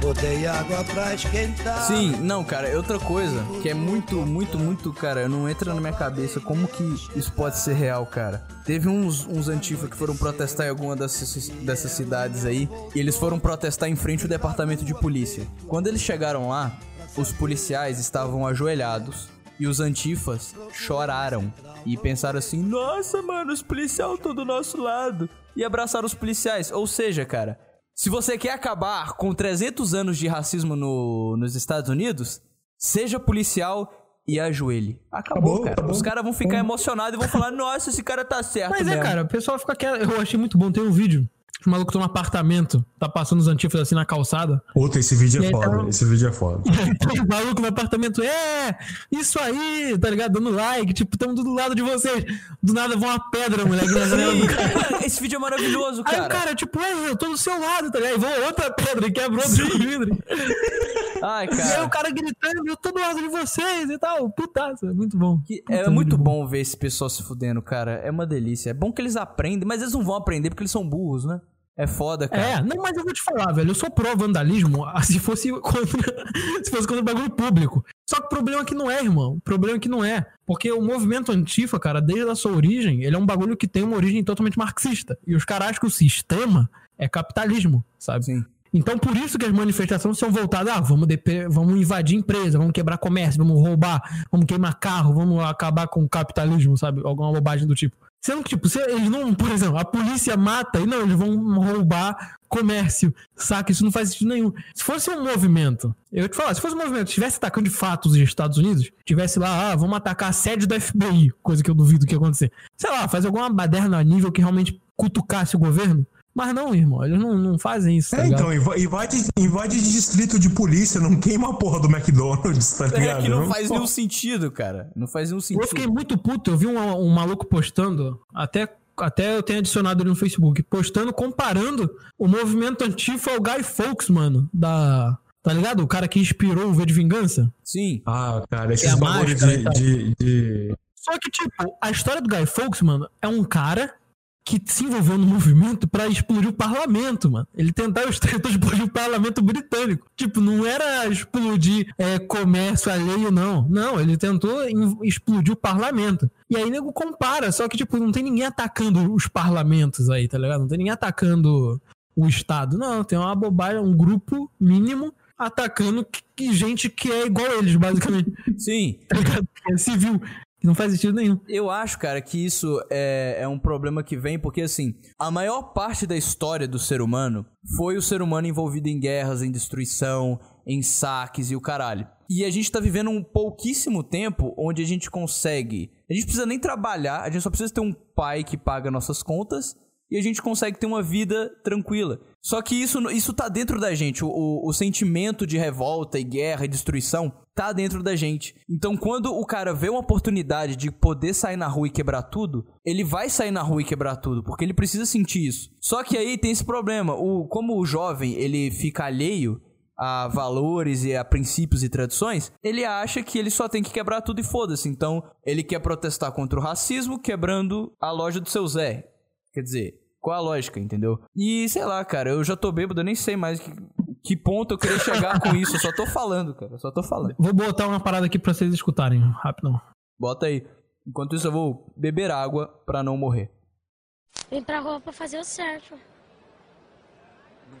Botei água pra esquentar. Sim, não, cara, é outra coisa que é muito, muito, muito, cara, não entra na minha cabeça como que isso pode ser real, cara. Teve uns, uns antifa que foram protestar em alguma dessas, dessas cidades aí, e eles foram protestar em frente ao departamento de polícia. Quando eles chegaram lá, os policiais estavam ajoelhados e os antifas choraram e pensaram assim: nossa, mano, os policiais estão do nosso lado. E abraçaram os policiais. Ou seja, cara, se você quer acabar com 300 anos de racismo no, nos Estados Unidos, seja policial e ajoelhe. Acabou, acabou cara. Acabou. Os caras vão ficar emocionados e vão falar: nossa, esse cara tá certo. Mas é, mesmo. é, cara, o pessoal fica quieto. Eu achei muito bom. Tem um vídeo o maluco tá no apartamento, tá passando os antífonas assim na calçada. Puta, esse vídeo é foda, tá... esse vídeo é foda. <laughs> o maluco no apartamento, é, isso aí, tá ligado? Dando like, tipo, tamo do lado de vocês. Do nada vão uma pedra, moleque, na <laughs> Esse vídeo é maravilhoso, cara. Aí o cara, tipo, é, eu tô do seu lado, tá ligado? Aí voa outra pedra e quebra outro vidro. Ai, cara. E aí o cara gritando, eu tô do lado de vocês e tal. Putaça, muito bom. Que é muito, muito bom. bom ver esse pessoal se fudendo, cara. É uma delícia. É bom que eles aprendem, mas eles não vão aprender porque eles são burros, né? É foda, cara. É, não, mas eu vou te falar, velho. Eu sou pró-vandalismo se fosse <laughs> contra, se fosse contra o bagulho público. Só que o problema é que não é, irmão. O problema é que não é. Porque o movimento antifa, cara, desde a sua origem, ele é um bagulho que tem uma origem totalmente marxista. E os caras acham que o sistema é capitalismo, sabe? Sim. Então, por isso que as manifestações são voltadas, ah, vamos, vamos invadir empresa, vamos quebrar comércio, vamos roubar, vamos queimar carro, vamos acabar com o capitalismo, sabe? Alguma bobagem do tipo. Sendo que, tipo, se eles não, por exemplo, a polícia mata e não, eles vão roubar comércio, saca? Isso não faz sentido nenhum. Se fosse um movimento, eu te falar, se fosse um movimento estivesse atacando de fato os Estados Unidos, tivesse lá, ah, vamos atacar a sede do FBI, coisa que eu duvido que ia acontecer. Sei lá, fazer alguma baderna a nível que realmente cutucasse o governo, mas não, irmão, eles não, não fazem isso. Tá é, então, invade, invade distrito de polícia, não queima a porra do McDonald's, tá ligado? É que não, não faz nenhum sentido, cara. Não faz nenhum sentido. Eu fiquei muito puto, eu vi um, um maluco postando, até até eu tenho adicionado ele no Facebook, postando, comparando o movimento antifa ao Guy Fawkes, mano, da... Tá ligado? O cara que inspirou o V de Vingança. Sim. Ah, cara, esses é bagulhos de, de, de... Só que, tipo, a história do Guy Fawkes, mano, é um cara que se envolveu no movimento para explodir o parlamento, mano. Ele tentava explodir o parlamento britânico. Tipo, não era explodir é, comércio alheio, não. Não, ele tentou explodir o parlamento. E aí nego compara, só que, tipo, não tem ninguém atacando os parlamentos aí, tá ligado? Não tem ninguém atacando o Estado. Não, tem uma bobagem, um grupo mínimo atacando que, que gente que é igual a eles, basicamente. Sim. É civil não faz sentido nenhum. Eu acho, cara, que isso é, é um problema que vem porque, assim, a maior parte da história do ser humano foi o ser humano envolvido em guerras, em destruição, em saques e o caralho. E a gente tá vivendo um pouquíssimo tempo onde a gente consegue. A gente precisa nem trabalhar, a gente só precisa ter um pai que paga nossas contas e a gente consegue ter uma vida tranquila. Só que isso, isso tá dentro da gente. O, o, o, sentimento de revolta e guerra e destruição tá dentro da gente. Então, quando o cara vê uma oportunidade de poder sair na rua e quebrar tudo, ele vai sair na rua e quebrar tudo, porque ele precisa sentir isso. Só que aí tem esse problema. O, como o jovem ele fica alheio a valores e a princípios e tradições, ele acha que ele só tem que quebrar tudo e foda-se. Então, ele quer protestar contra o racismo quebrando a loja do seu Zé. Quer dizer, qual a lógica, entendeu? E sei lá, cara, eu já tô bêbado, eu nem sei mais que, que ponto eu queria chegar com isso. Eu só tô falando, cara. Eu só tô falando. Vou botar uma parada aqui pra vocês escutarem, rapidão. Bota aí. Enquanto isso, eu vou beber água pra não morrer. Vem pra rua pra fazer o certo.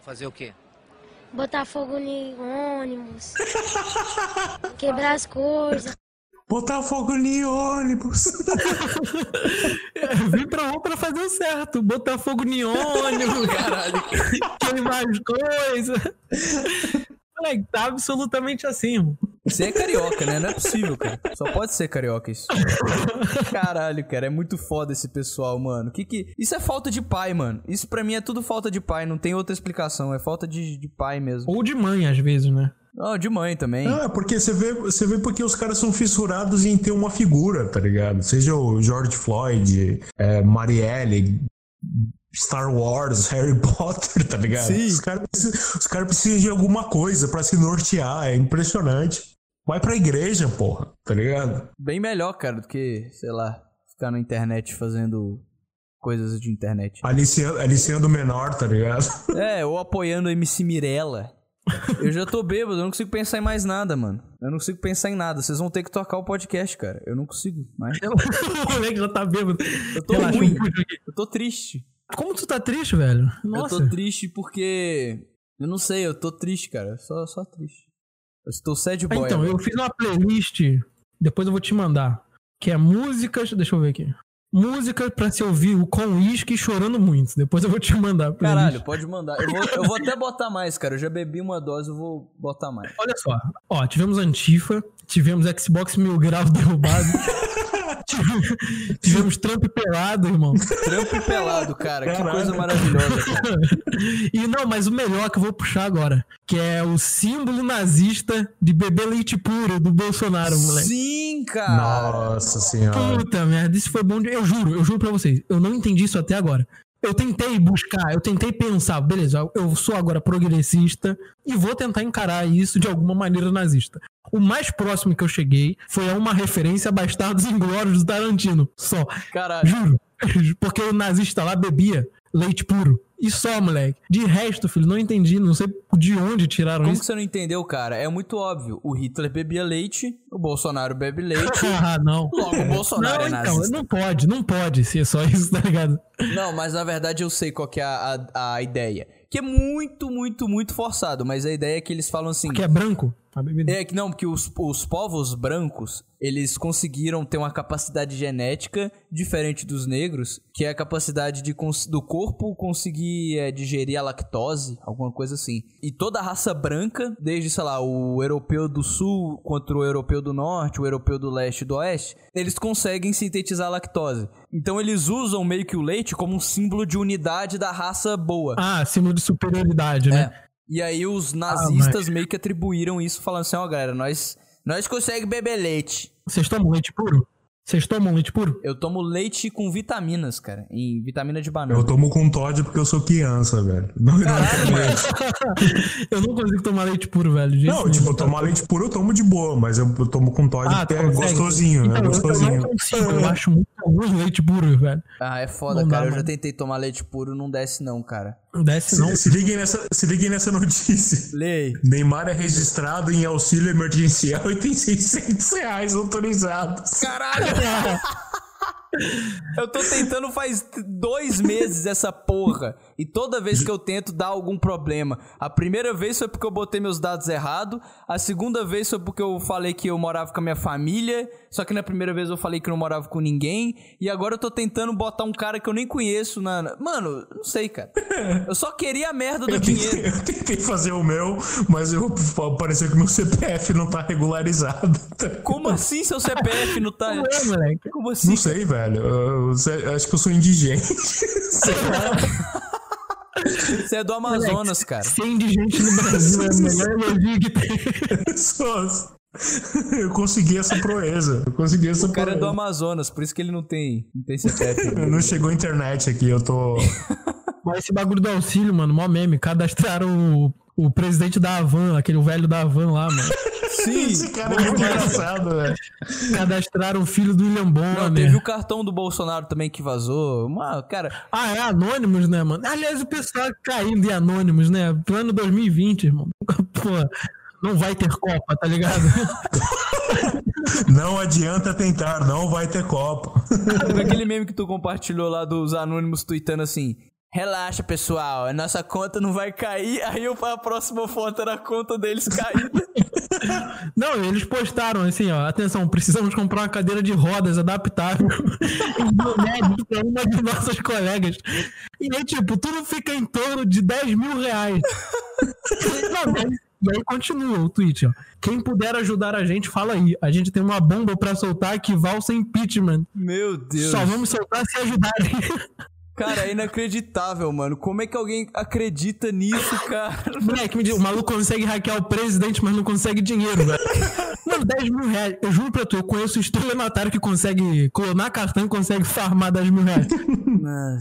Fazer o quê? Botar fogo em ônibus. <laughs> quebrar as coisas. Botar fogo em ônibus. Vim pra rua pra fazer o certo. Botar fogo em ônibus, <laughs> caralho. Queimar as coisas. Moleque, tá absolutamente assim, irmão. Você é carioca, né? Não é possível, cara. Só pode ser carioca isso. Caralho, cara, é muito foda esse pessoal, mano. Que que... Isso é falta de pai, mano. Isso pra mim é tudo falta de pai, não tem outra explicação. É falta de, de pai mesmo. Ou de mãe, às vezes, né? Oh, de mãe também. Não, é porque você vê, você vê porque os caras são fissurados em ter uma figura, tá ligado? Seja o George Floyd, é, Marielle, Star Wars, <laughs> Harry Potter, tá ligado? Sim. Os caras precisam, cara precisam de alguma coisa para se nortear, é impressionante. Vai pra igreja, porra, tá ligado? Bem melhor, cara, do que, sei lá, ficar na internet fazendo coisas de internet. Aliciando, aliciando menor, tá ligado? É, ou apoiando a MC Mirella. Eu já tô bêbado, eu não consigo pensar em mais nada, mano. Eu não consigo pensar em nada. Vocês vão ter que tocar o podcast, cara. Eu não consigo mais. <laughs> o moleque já tá bêbado. Eu tô Relaxa, ruim. Eu tô triste. Como tu tá triste, velho? Nossa. Eu tô triste porque. Eu não sei, eu tô triste, cara. Só, só triste. Eu estou sad Ah, boy. então, agora. eu fiz uma playlist, depois eu vou te mandar, que é músicas, deixa eu ver aqui. Música pra se ouvir com uísque e chorando muito. Depois eu vou te mandar. Caralho, pode mandar. Eu vou, eu vou até botar mais, cara. Eu já bebi uma dose, eu vou botar mais. Olha só, ó, tivemos Antifa, tivemos Xbox Mil Graus <laughs> derrubado, <laughs> tivemos- Trump pelado, irmão. Trampo pelado, cara. Que Caralho. coisa maravilhosa, cara. <laughs> E não, mas o melhor que eu vou puxar agora, que é o símbolo nazista de bebê leite puro do Bolsonaro, moleque. Sim, cara. Nossa senhora. Puta merda, isso foi bom. De... Eu juro, eu juro pra vocês, eu não entendi isso até agora. Eu tentei buscar, eu tentei pensar, beleza, eu sou agora progressista e vou tentar encarar isso de alguma maneira nazista. O mais próximo que eu cheguei foi a uma referência a Bastardos Inglórios do Tarantino, só. Caralho. Juro. <laughs> Porque o nazista lá bebia leite puro. E só, moleque. De resto, filho, não entendi, não sei de onde tiraram Como isso. que você não entendeu, cara? É muito óbvio. O Hitler bebia leite, o Bolsonaro bebe <laughs> leite. Ah, não. Logo, o Bolsonaro não, é então, nazista. não pode, não pode ser só isso, tá ligado? Não, mas na verdade eu sei qual que é a, a, a ideia. Que é muito, muito, muito forçado. Mas a ideia é que eles falam assim. Que é branco. a bebida. É que não, porque os, os povos brancos, eles conseguiram ter uma capacidade genética diferente dos negros, que é a capacidade de, do corpo conseguir é, digerir a lactose, alguma coisa assim. E toda a raça branca, desde, sei lá, o europeu do sul contra o europeu do norte, o europeu do leste e do oeste, eles conseguem sintetizar a lactose. Então eles usam meio que o leite como um símbolo de unidade da raça boa. Ah, símbolo de superioridade, né? É. E aí os nazistas meio que atribuíram isso, falando assim, ó, galera, nós, nós conseguimos beber leite. Vocês tomam leite puro? Vocês tomam leite puro? Eu tomo leite com vitaminas, cara. Em vitamina de banana. Eu tomo com Todd porque eu sou criança, velho. Não, não, <laughs> eu não consigo tomar leite puro, velho. não nenhum. tipo, tomar leite puro eu tomo de boa, mas eu, eu tomo com Todd Ah, porque é gostosinho, Então, é eu- Eu gostosinho. não consigo, eu acho muito ruim leite puro, velho. Ah, é foda, Não dá, cara. Eu já mano. tentei tomar leite puro, não desce não, cara. Não desce, não. Se, se, liguem nessa, se liguem nessa notícia. Lei. Neymar é registrado em auxílio emergencial e tem 600 reais autorizados. Caralho! <laughs> Eu tô tentando faz dois meses essa porra. E toda vez que eu tento dá algum problema. A primeira vez foi porque eu botei meus dados errado. A segunda vez foi porque eu falei que eu morava com a minha família. Só que na primeira vez eu falei que não morava com ninguém. E agora eu tô tentando botar um cara que eu nem conheço na. Mano, não sei, cara. Eu só queria a merda do Eu dinheiro. tentei, eu tentei fazer o meu, mas eu, pareceu que meu CPF não tá regularizado. Como assim seu CPF não tá. Não é, moleque. Como assim? Não sei, velho. Eu, eu- eu acho que eu sou indigente. Você é do Amazonas, cara. Ser indigente no Brasil é o melhor elogio que tem. Eu consegui essa proeza. Eu consegui essa O cara é do proeza. Amazonas, por isso que ele não tem, não tem CPF. Não chegou a internet aqui, eu tô. Mas esse bagulho do auxílio, mano, mó meme. Cadastraram o, o presidente da Havan, aquele velho da Havan lá, mano. Sim, Esse cara é muito engraçado, velho. Cadastraram o filho do William Não, Bonner. teve o cartão do Bolsonaro também que vazou. Uma, cara, Ah, é Anônimos, né, mano? Aliás, o pessoal caindo em Anônimos, né? Plano 2020, irmão. Pô, não vai ter Copa, tá ligado? <laughs> Não adianta tentar, não vai ter Copa. aquele meme que tu compartilhou lá dos anônimos tweetando assim. Relaxa, pessoal, a nossa conta não vai cair. <laughs> Aí eu, a próxima foto era a conta deles caída. <laughs> Não, eles postaram assim, ó. Atenção, precisamos comprar uma cadeira de rodas adaptável <laughs> pra uma de nossas colegas. E aí, tipo, tudo fica em torno de 10 mil reais. Não, e aí- e aí continua o tweet, ó. Quem puder ajudar a gente, fala aí. A gente tem uma bomba pra soltar que valsa impeachment. Meu Deus. Só vamos soltar se ajudarem. Cara, é inacreditável, mano. Como é que alguém acredita nisso, cara? <laughs> Moleque, me diz, o maluco consegue hackear o presidente, mas não consegue dinheiro, velho. Mano, 10 mil reais. Eu juro pra tu, eu conheço estelionatário que consegue clonar cartão e consegue farmar 10 mil reais.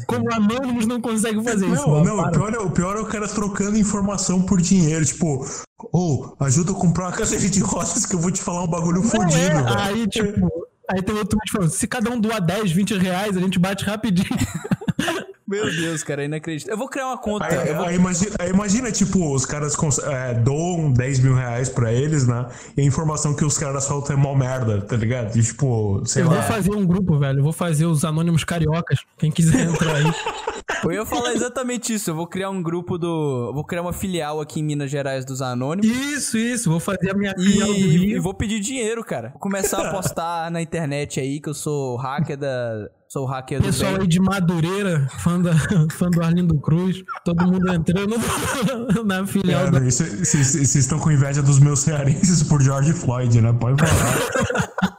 Como Anonymous não consegue fazer isso. Não, mano. não, o pior, é, o pior é o cara trocando informação por dinheiro. Tipo, ou ajuda a comprar uma cadeira de rodas que eu vou te falar um bagulho Não fodido, é, velho. Aí, tipo, aí tem outro tweet falando: se cada um doar 10, 20 reais, a gente bate rapidinho. <laughs> Meu Deus, cara, é inacreditável. Eu vou criar uma conta. Aí, eu vou... aí imagina, aí imagina, tipo, os caras é, doam 10 mil reais pra eles, né? E a informação que os caras soltam é mó merda, tá ligado? E, tipo, sei Eu lá. vou fazer um grupo, velho. Eu vou fazer os Anônimos Cariocas. Quem quiser entrar aí. <laughs> Eu ia falar exatamente isso. Eu vou criar um grupo do. Vou criar uma filial aqui em Minas Gerais dos Anônimos. Isso, isso. Vou fazer a minha E, filial do e Rio. vou pedir dinheiro, cara. Vou começar a <laughs> postar na internet aí que eu sou hacker da. Sou hacker do Pessoal bem. aí de Madureira, fã, da, fã do Arlindo Cruz, todo mundo entrando <laughs> na filial Cara, do. Vocês estão com inveja dos meus cearenses por George Floyd, né? Pode falar. <laughs>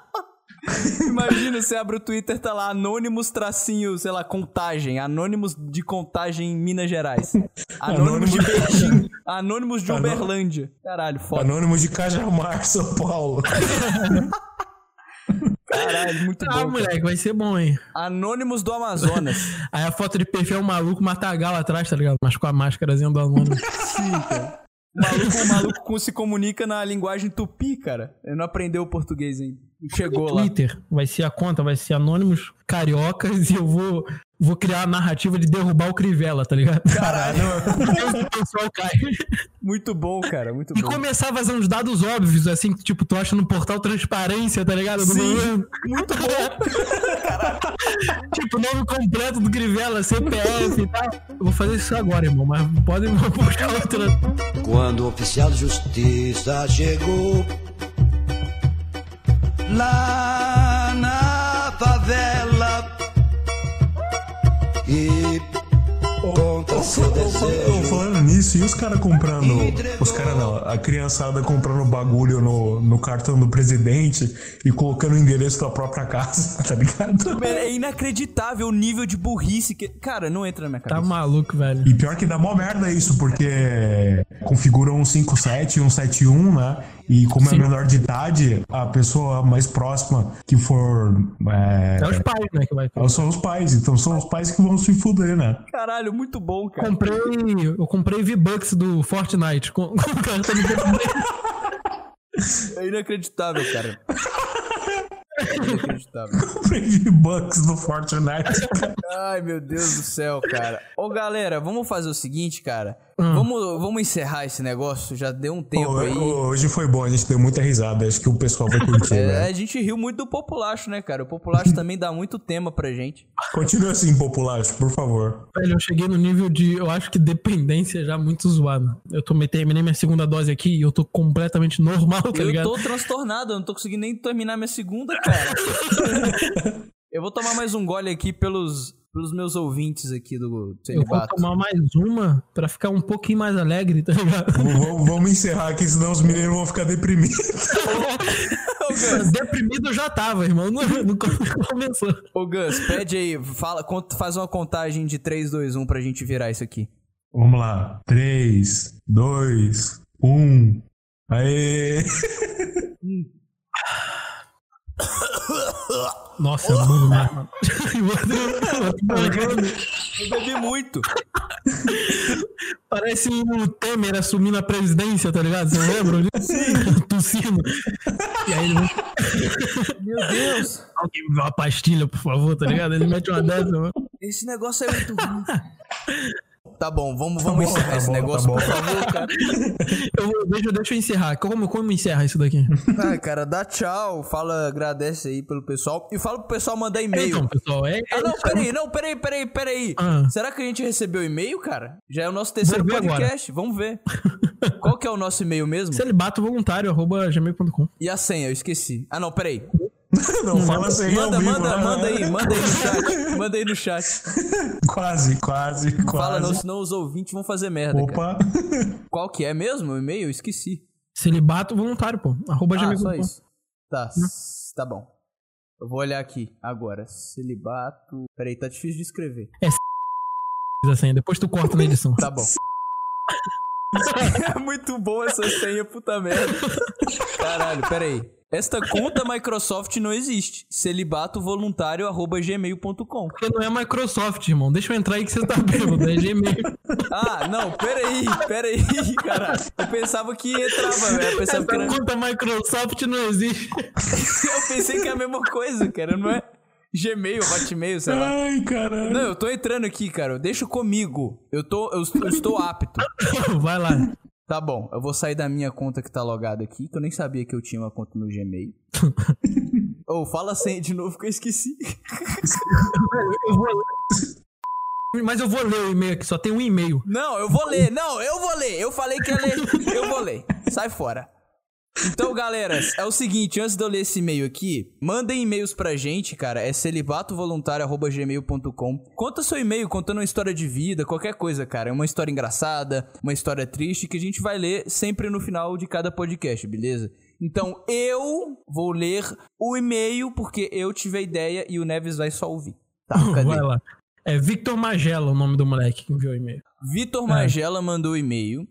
<laughs> Imagina, você abre o Twitter, tá lá, Anônimos tracinho, sei lá, contagem. Anônimos de contagem em Minas Gerais. Anônimos de Anônimos- Beijing. Anônimos de Uberlândia. Caralho, foda. Anônimo de Cajamar, <laughs> São Paulo. Caralho, muito Ah, bom. cara. moleque, vai ser bom, hein? Anônimos do Amazonas. <laughs> Aí a foto de perfil é um maluco matagal atrás, tá ligado? Mas com a máscarazinha do anônimo. Sim, cara. O maluco, o maluco se comunica na linguagem tupi, cara. Ele não aprendeu o português ainda. Chegou lá. Twitter, vai ser a conta, vai ser Anônimos Cariocas e eu vou, vou criar a narrativa de derrubar o Crivella, tá ligado? Caralho. <laughs> o pessoal cai. Muito bom, cara. Muito E bom. começar a fazer uns dados óbvios, assim, tipo, tu acha no portal transparência, tá ligado? Do Sim, governo. muito bom. <laughs> tipo, nome completo do Crivella, CPF e tal. Eu vou fazer isso agora, irmão, mas podem <laughs> puxar outra. Quando o oficial de justiça chegou lá na favela e contra seu Ô, desejo. Falando nisso, e os caras comprando. Os caras não, a criançada comprando bagulho no, no cartão do presidente e colocando o endereço da própria casa, <laughs> tá ligado? É inacreditável o nível de burrice que. Cara, não entra na minha Tá cabeça. maluco, velho. E pior que dá mó merda isso, porque configura um 57 e um 71, né? E como é Sim. menor de idade, a pessoa mais próxima que for. É, É os pais, né, que vai ter. são os pais, então são os pais que vão se fuder, né? Caralho, muito bom, cara. Comprei, eu comprei V-Bucks do Fortnite com, <laughs> com o cartão do É inacreditável, cara. É inacreditável. Comprei bucks no Fortnite. Ai, meu Deus do céu, cara. Ô, galera, vamos fazer o seguinte, cara. Hum. Vamos, vamos encerrar esse negócio. Já deu um tempo Pô, aí. Hoje foi bom, a gente deu muita risada. Acho que o pessoal vai curtir, <laughs> É, né? a gente riu muito do Populacho, né, cara? O Populacho também dá muito tema pra gente. Continua assim, Populacho, por favor. Velho, eu cheguei no nível de, eu acho que dependência já muito zoado. Eu tomei, terminei minha segunda dose aqui e eu tô completamente normal, tá eu ligado? tô transtornado, eu não tô conseguindo nem terminar minha segunda, cara. <laughs> eu vou tomar mais um gole aqui pelos, pelos meus ouvintes aqui do Eu vou Celibato. tomar mais uma pra ficar um pouquinho mais alegre, tá ligado? Vamos encerrar aqui, senão os meninos vão ficar deprimidos. <laughs> Deprimido eu já tava, irmão. Não, não começou. Ô, Gus, pede aí, fala, conta- faz uma contagem de 3, 2, 1 pra gente virar isso aqui. Vamos lá. 3, 2, 1. Aê! <laughs> Nossa, demais, mano. <laughs> Eu bebi muito. Parece o Temer assumindo a presidência, tá ligado? Você lembra? Sim. <laughs> Tossindo. E aí ele. Meu Deus. Alguém me dá uma pastilha, por favor, tá ligado? Ele mete uma dessa, mano. Esse negócio é muito ruim. <laughs> Tá bom, vamos, vamos bom, encerrar tá esse bom, tá negócio, bom. por favor, cara. <laughs> Eu, deixa, deixa eu encerrar. Como, como encerra isso daqui? Ai, cara, dá tchau, fala, agradece aí pelo pessoal e fala pro pessoal mandar e-mail. Então, pessoal, é. Ah, não, é peraí, não, peraí, peraí, peraí. Ah. Será que a gente recebeu e-mail, cara? Já é o nosso terceiro podcast, vamos ver. <laughs> Qual que é o nosso e-mail mesmo? Celibato voluntário, arroba gmail.com. E a senha, eu esqueci. Ah, não, peraí. <laughs> Não fala assim Manda, ao vivo, manda, né? manda aí, manda aí no chat. <laughs> Manda aí no chat. Quase, quase, quase. Fala não, senão os ouvintes vão fazer merda, cara. Opa! <laughs> Qual que é mesmo o e-mail? Eu esqueci. Celibato voluntário, pô. Arroba Ah, só isso. Tá, s- tá bom. Eu vou olhar aqui agora. Celibato. Peraí, tá difícil de escrever. Assim, depois tu corta na edição. Tá bom. é muito boa essa senha, puta merda. Caralho, peraí. Esta conta Microsoft não existe. Celibatovoluntário.gmail.com Porque não é Microsoft, irmão. Deixa eu entrar aí que você tá bêbado. É Gmail. <laughs> Ah, não, peraí, peraí, caralho. Eu pensava que entrava, velho. Eu pensava que Essa era... conta Microsoft não existe. <laughs> Eu pensei que é a mesma coisa, cara, não é? Gmail, Hotmail, sei lá. Ai, caralho. Não, eu tô entrando aqui, cara. Deixa comigo. Eu tô, eu, eu estou apto. <laughs> Vai lá. Tá bom, eu vou sair da minha conta que tá logada aqui, que eu nem sabia que eu tinha uma conta no Gmail. <laughs> Ou fala a senha de novo que eu esqueci. Eu <laughs> vou, Mas eu vou ler o e-mail aqui, só tem um e-mail. Não, eu vou ler. Não, eu vou ler. Eu falei que ia ler. Eu vou ler. Sai fora. Então, galera, é o seguinte, antes de eu ler esse e-mail aqui, mandem e-mails pra gente, cara, é celibatovolontario.gmail.com Conta seu e-mail contando uma história de vida, qualquer coisa, cara, uma história engraçada, uma história triste, que a gente vai ler sempre no final de cada podcast, beleza? Então, eu vou ler o e-mail porque eu tive a ideia e o Neves vai só ouvir. Tá, <laughs> cadê? Vai lá. É Victor Magela o nome do moleque que enviou o e-mail. Vitor Magela mandou o e-mail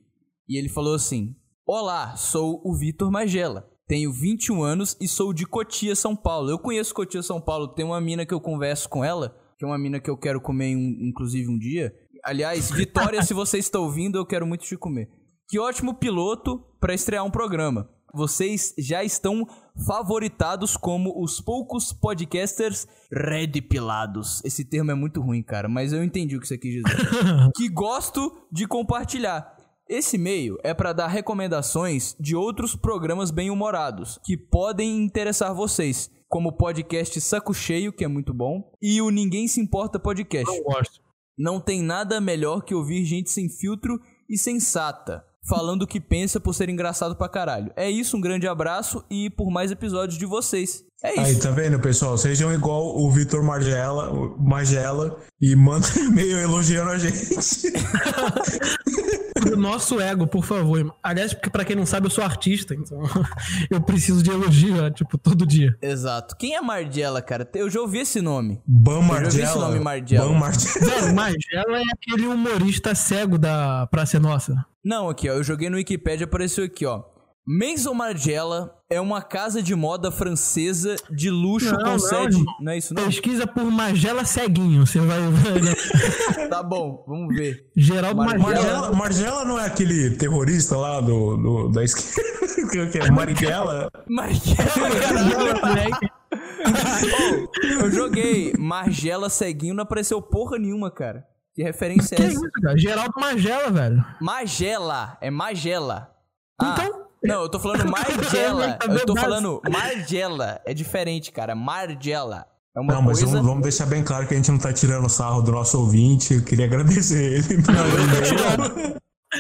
e ele falou assim: Olá, sou o Vitor Magela. Tenho 21 anos e sou de Cotia, São Paulo. Eu conheço Cotia, São Paulo. Tem uma mina que eu converso com ela, que é uma mina que eu quero comer, inclusive, um dia. Aliás, <laughs> Vitória, se você está ouvindo, eu quero muito te comer. Que ótimo piloto para estrear um programa. Vocês já estão favoritados como os poucos podcasters red pilados. Esse termo é muito ruim, cara, mas eu entendi o que você quis dizer. <laughs> que gosto de compartilhar. Esse e-mail é para dar recomendações de outros programas bem-humorados que podem interessar vocês, como o podcast Saco Cheio, que é muito bom, e o Ninguém Se Importa Podcast. Não gosto. Não tem nada melhor que ouvir gente sem filtro e sensata, falando o que pensa por ser engraçado pra caralho. É isso, um grande abraço e por mais episódios de vocês. É Aí, isso. tá vendo, pessoal? Sejam igual o Vitor Magela, Magela e mandem e-mail elogiando a gente. <laughs> Pro nosso ego, por favor. Aliás, porque pra quem não sabe, eu sou artista, então <laughs> eu preciso de elogio, ó, tipo, todo dia. Exato. Quem é Margiela, cara? Eu já ouvi esse nome. Ban já vi esse Margela. nome, Margiela. Ban Margela. Velho, Magela é aquele humorista cego da Praça Nossa. Não, aqui, ó. Eu joguei no Wikipedia, apareceu aqui, ó. Maison Margiela é uma casa de moda francesa de luxo Não, com não, sede. irmão. Não é isso, não? Pesquisa por Magela ceguinho, você vai ver. <laughs> Tá bom, vamos ver. Geraldo Mar- Magela. Margela, Margela não é aquele terrorista lá do, do- da esquerda? Que- <laughs> que é Marighella? Margiela. moleque. <laughs> Oh, eu joguei Margela ceguinho, não apareceu porra nenhuma, cara. Que referência Que é isso, essa? cara? Geraldo Magela, velho. Magela, é Magela. Ah, Então- Não, eu tô falando <laughs> Margela. Eu tô falando Margela. É diferente, cara. Margela. É uma Não, mas coisa. vamos, vamos deixar bem claro que a gente não tá tirando sarro do nosso ouvinte. Eu queria agradecer ele.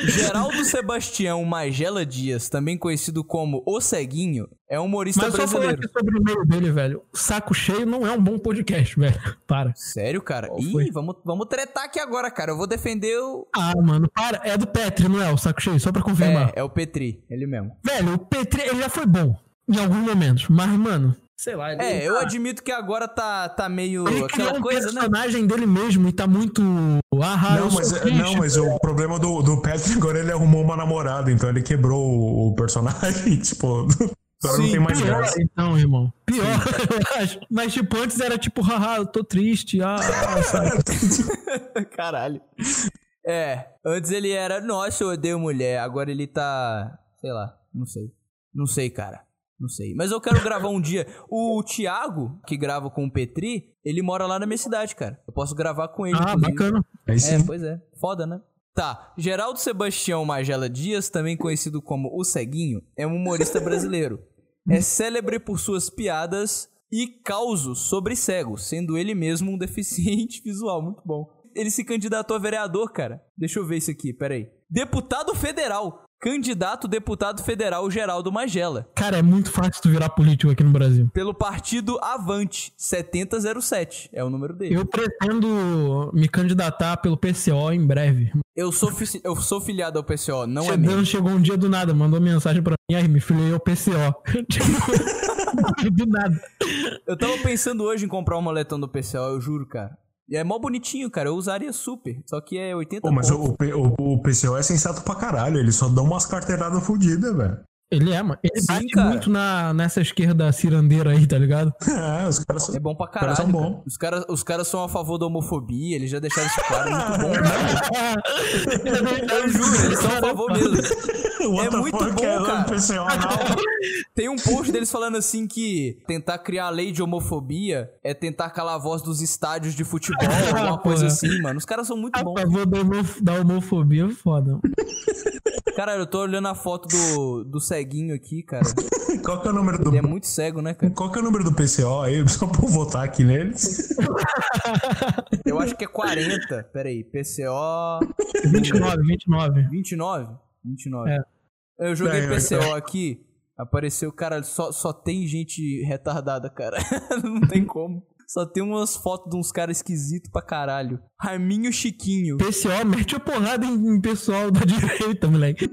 Geraldo Sebastião Magela Dias, também conhecido como O Ceguinho, é um humorista Mas só falar brasileiro. aqui sobre o e-mail dele, velho. Saco cheio não é um bom podcast, velho. Para. Sério, cara? Qual Ih, foi? vamos, vamos tretar aqui agora, cara. Eu vou defender o. Ah, mano, para. É do Petri, não é? O saco cheio, só pra confirmar. É, é o Petri, ele mesmo. Velho, o Petri, ele já foi bom em alguns momentos. Mas, mano, sei lá. Ele, É, eu cara, admito que agora tá, tá meio Ele criou aquela um coisa, né? personagem dele mesmo e tá muito. Ah, eu Não, mas, é, triste. não, mas o problema do, do Patrick agora ele arrumou uma namorada, então ele quebrou o, personagem, <laughs> tipo, agora não Sim, tem mais Pior, graça. então, irmão. Pior, <laughs> eu acho. Mas, tipo, antes era tipo, haha, eu tô triste. Ah, ah? <laughs> Caralho. É, antes ele era, nossa, eu odeio mulher. Agora ele tá, sei lá, não sei. Não sei, cara. Não sei. Mas eu quero gravar um dia. O Thiago, que grava com o Petri, ele mora lá na minha cidade, cara. Eu posso gravar com ele. ah, inclusive. bacana. É, sim. pois é. Foda, né? Tá. Geraldo Sebastião Magela Dias, também conhecido como O Ceguinho, é um humorista brasileiro. É célebre por suas piadas e causos sobre cegos, sendo ele mesmo um deficiente <laughs> visual. Muito bom. Ele se candidatou a vereador, cara. Deixa eu ver isso aqui, peraí. Deputado federal. Candidato deputado federal Geraldo Magela. Cara, é muito fácil tu virar político aqui no Brasil. Pelo partido Avante, 7007. É o número dele. Eu pretendo me candidatar pelo PCO em breve. Eu sou, eu sou filiado ao PCO, não é mesmo. chegou um dia do nada, mandou mensagem pra mim, aí me filiei ao PCO. <laughs> Do nada. Eu tava pensando hoje em comprar um moletom do PCO, eu juro, cara. E é mó bonitinho, cara. Eu usaria super. Só que é 80 Pô, mas o, o, o PCO é sensato pra caralho, ele só dá umas carteiradas fodidas, velho. Ele é, mano. Ele Sim, bate cara. muito na, nessa esquerda cirandeira aí, tá ligado? <laughs> É, os caras são. É bom pra caras caralho. são cara. Os caras os caras são a favor da homofobia, eles já deixaram isso claro. É muito bom, <laughs> cara. Eu juro, eles são a favor mesmo. <laughs> What É the muito bom, é cara. Tem um post deles falando assim que tentar criar a lei de homofobia é tentar calar a voz dos estádios de futebol, alguma coisa assim, mano. Os caras são muito bons. A favor da homofobia é foda. Cara, eu tô olhando a foto do, do ceguinho aqui, cara. <laughs> Qual que é o número do. Ele é muito cego, né, cara? Qual que é o número do PCO aí? <laughs> Só pra eu votar aqui neles. <laughs> Eu acho que é 40. Pera aí, PCO. 29, 29. 29? 29. É. Eu joguei É, PCO é. aqui, apareceu, cara, só, só tem gente retardada, cara. Não tem como. Só tem umas fotos de uns caras esquisitos pra caralho. Raiminho Chiquinho. PCO mete a porrada em, em pessoal da direita, moleque.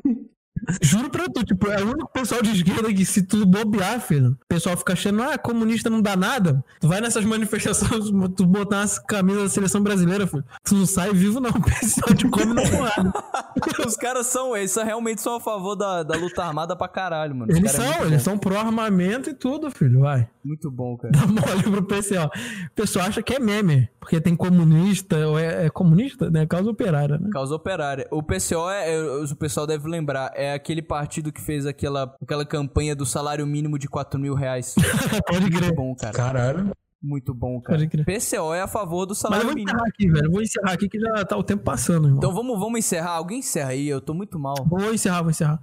Juro pra tu, tipo, é o único pessoal de esquerda que se tu bobear, filho, o pessoal fica achando, ah, comunista não dá nada. Tu vai nessas <laughs> manifestações, tu botar umas camisas da seleção brasileira, filho, tu não sai vivo não, <laughs> o pessoal te come na porrada. <laughs> Os caras são, eles são, realmente são a favor da, da luta armada pra caralho, mano. Os Eles é são, muito eles bom. são pró-armamento e tudo, filho, vai. Muito bom, cara. Dá mole <laughs> pro PCO. O pessoal acha que é meme, porque tem comunista, ou é, é comunista, né? Causa operária, né? Causa operária. O PCO, é, é- o pessoal deve lembrar, é aquele partido que fez aquela, aquela campanha do salário mínimo de 4 mil reais. <laughs> Pode Muito crer. bom, cara. Caralho. Muito bom, cara. Pode crer. PCO é a favor do Mas eu salário vou mínimo. encerrar aqui, velho. Eu vou encerrar aqui que já tá o tempo passando, irmão. Então vamos, vamos encerrar. Alguém encerra aí, eu tô muito mal. Vou encerrar, vou encerrar.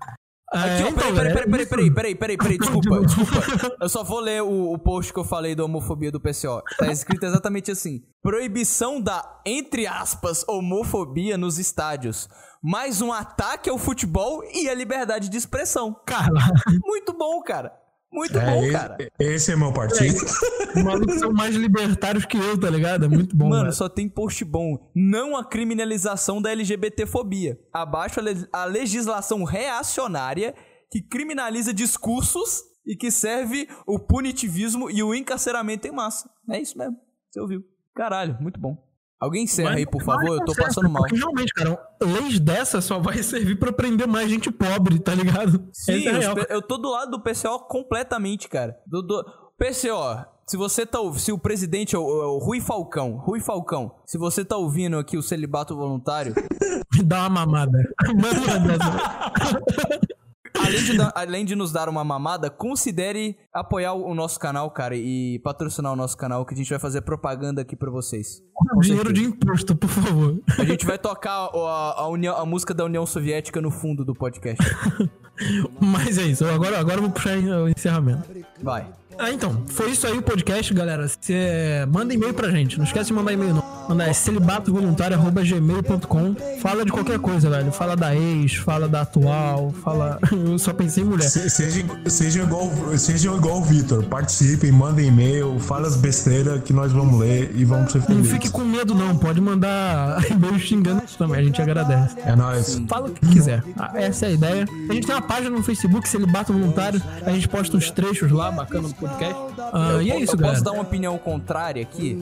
Aqui, ó, então, peraí, peraí, peraí, isso- peraí, peraí, peraí, peraí, desculpa, desculpa. Eu só vou ler o, o post que eu falei da homofobia do PCO. Tá escrito exatamente assim: proibição da, entre aspas, homofobia nos estádios. Mais um ataque ao futebol e à liberdade de expressão. Caralho, Muito bom, cara. Muito É, bom, cara. Esse é meu partido. os malucos são mais libertários que eu, tá ligado? É muito bom, Mano, velho. só tem post bom. Não a criminalização da LGBTfobia. Abaixo a, le- a legislação reacionária que criminaliza discursos e que serve o punitivismo e o encarceramento em massa. É isso mesmo. Você ouviu. Caralho, muito bom. Alguém encerra aí, por favor. Eu tô passando mal. Realmente, cara, leis dessa só vai <laughs> servir pra prender mais gente pobre, tá ligado? Sim, é eu tô do lado do PCO completamente, cara. Do, do- PCO, se você tá ouvindo, se o presidente é o, o Rui Falcão, Rui Falcão, se você tá ouvindo aqui o celibato voluntário, <laughs> Me dá uma mamada. <laughs> Manda. Além de, além de nos dar uma mamada, considere apoiar o, nosso canal, cara, e patrocinar o nosso canal, que a gente vai fazer propaganda aqui pra vocês. Dinheiro de imposto, por favor. A gente vai tocar a, a, União- a música da União Soviética no fundo do podcast. <laughs> Mas é isso. Agora, agora eu vou puxar o encerramento. Vai. Ah, então, foi isso aí o podcast, galera. Cê manda e-mail pra gente. Não esquece de mandar e-mail, não. Manda é celibato.voluntário.gmail.com. Fala de qualquer coisa, velho. Fala da ex, fala da atual, fala. <laughs> Eu só pensei em mulher. Se- Seja, seja igual, seja igual o Vitor. Participem, mandem e-mail, fala as besteiras que nós vamos ler e vamos ser Não felizes. fique com medo, não. Pode mandar <laughs> e-mail xingando também. A gente agradece. É nóis. Fala o que quiser. Ah, Essa é a ideia. A gente tem uma página no Facebook, Celibato Voluntário. A gente posta uns trechos lá, bacana do podcast. Ah, e é isso, eu galera. posso dar uma opinião contrária aqui?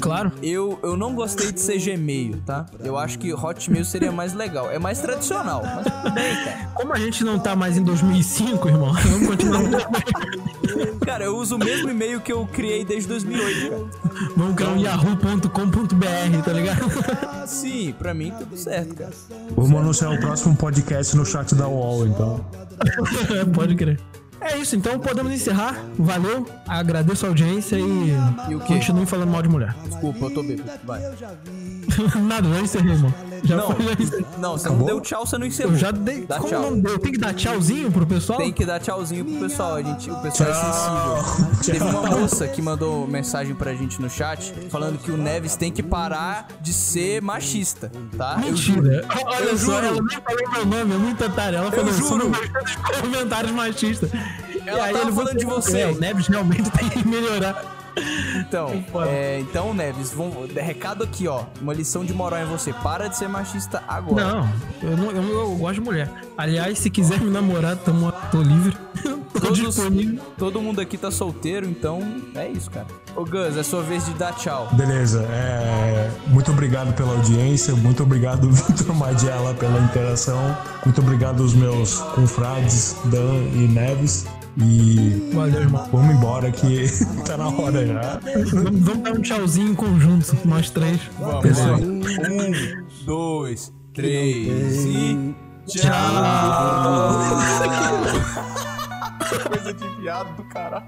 Claro. Eu, eu não gostei de ser Gmail, tá? Eu acho que Hotmail seria mais legal. É mais tradicional, mas tudo bem, cara. Como a gente não tá mais em 2005, irmão, <laughs> vamos continuar. Cara, eu uso o mesmo e-mail que eu criei desde 2008, cara. vamos criar um yahoo.com.br, tá ligado? Sim, pra mim tudo certo, cara. Vamos anunciar o próximo podcast no chat da UOL, então. <laughs> Pode crer. É isso, então podemos encerrar. Valeu, agradeço a audiência e, E o quê? continue falando mal de mulher. Desculpa, eu tô bêbado. Vai. <laughs> Nada, já encerrei, irmão. Já Não, foi, já encerrei. não, você não deu tchau, você não encerrou. Eu já dei. Dá Como tchau. não deu? Tem que dar tchauzinho pro pessoal? Tem que dar tchauzinho pro pessoal, a gente, o pessoal é sensível. Teve uma moça que mandou mensagem pra gente no chat falando que o Neves tem que parar de ser machista, tá? Eu juro. Mentira. Olha Eu só, juro. ela nem falou meu nome, é muito otária. Ela falou, juro. "Sou gostei dos comentários machistas. Ela aí tava ele falando de você. É, o Neves realmente <laughs> tem que melhorar. Então, é, então, Neves, vamos, recado aqui, ó. Uma lição de moral em você. Para de ser machista agora. Não, eu, não eu, eu gosto de mulher. Aliás, se quiser me namorar, tamo, tô livre. <laughs> tô Todos, disponível. todo mundo aqui tá solteiro, então é isso, cara. Ô Gus, é sua vez de dar tchau. Beleza, é, muito obrigado pela audiência, muito obrigado <laughs> Vitor Magela pela interação, muito obrigado aos meus confrades Dan e Neves e Valeu, irmão. vamos embora que <laughs> tá na hora já. Vamos, vamos dar um tchauzinho em conjunto, nós três. Pessoal. Um, dois, três e. Tchau. <laughs> Coisa de viado do caralho.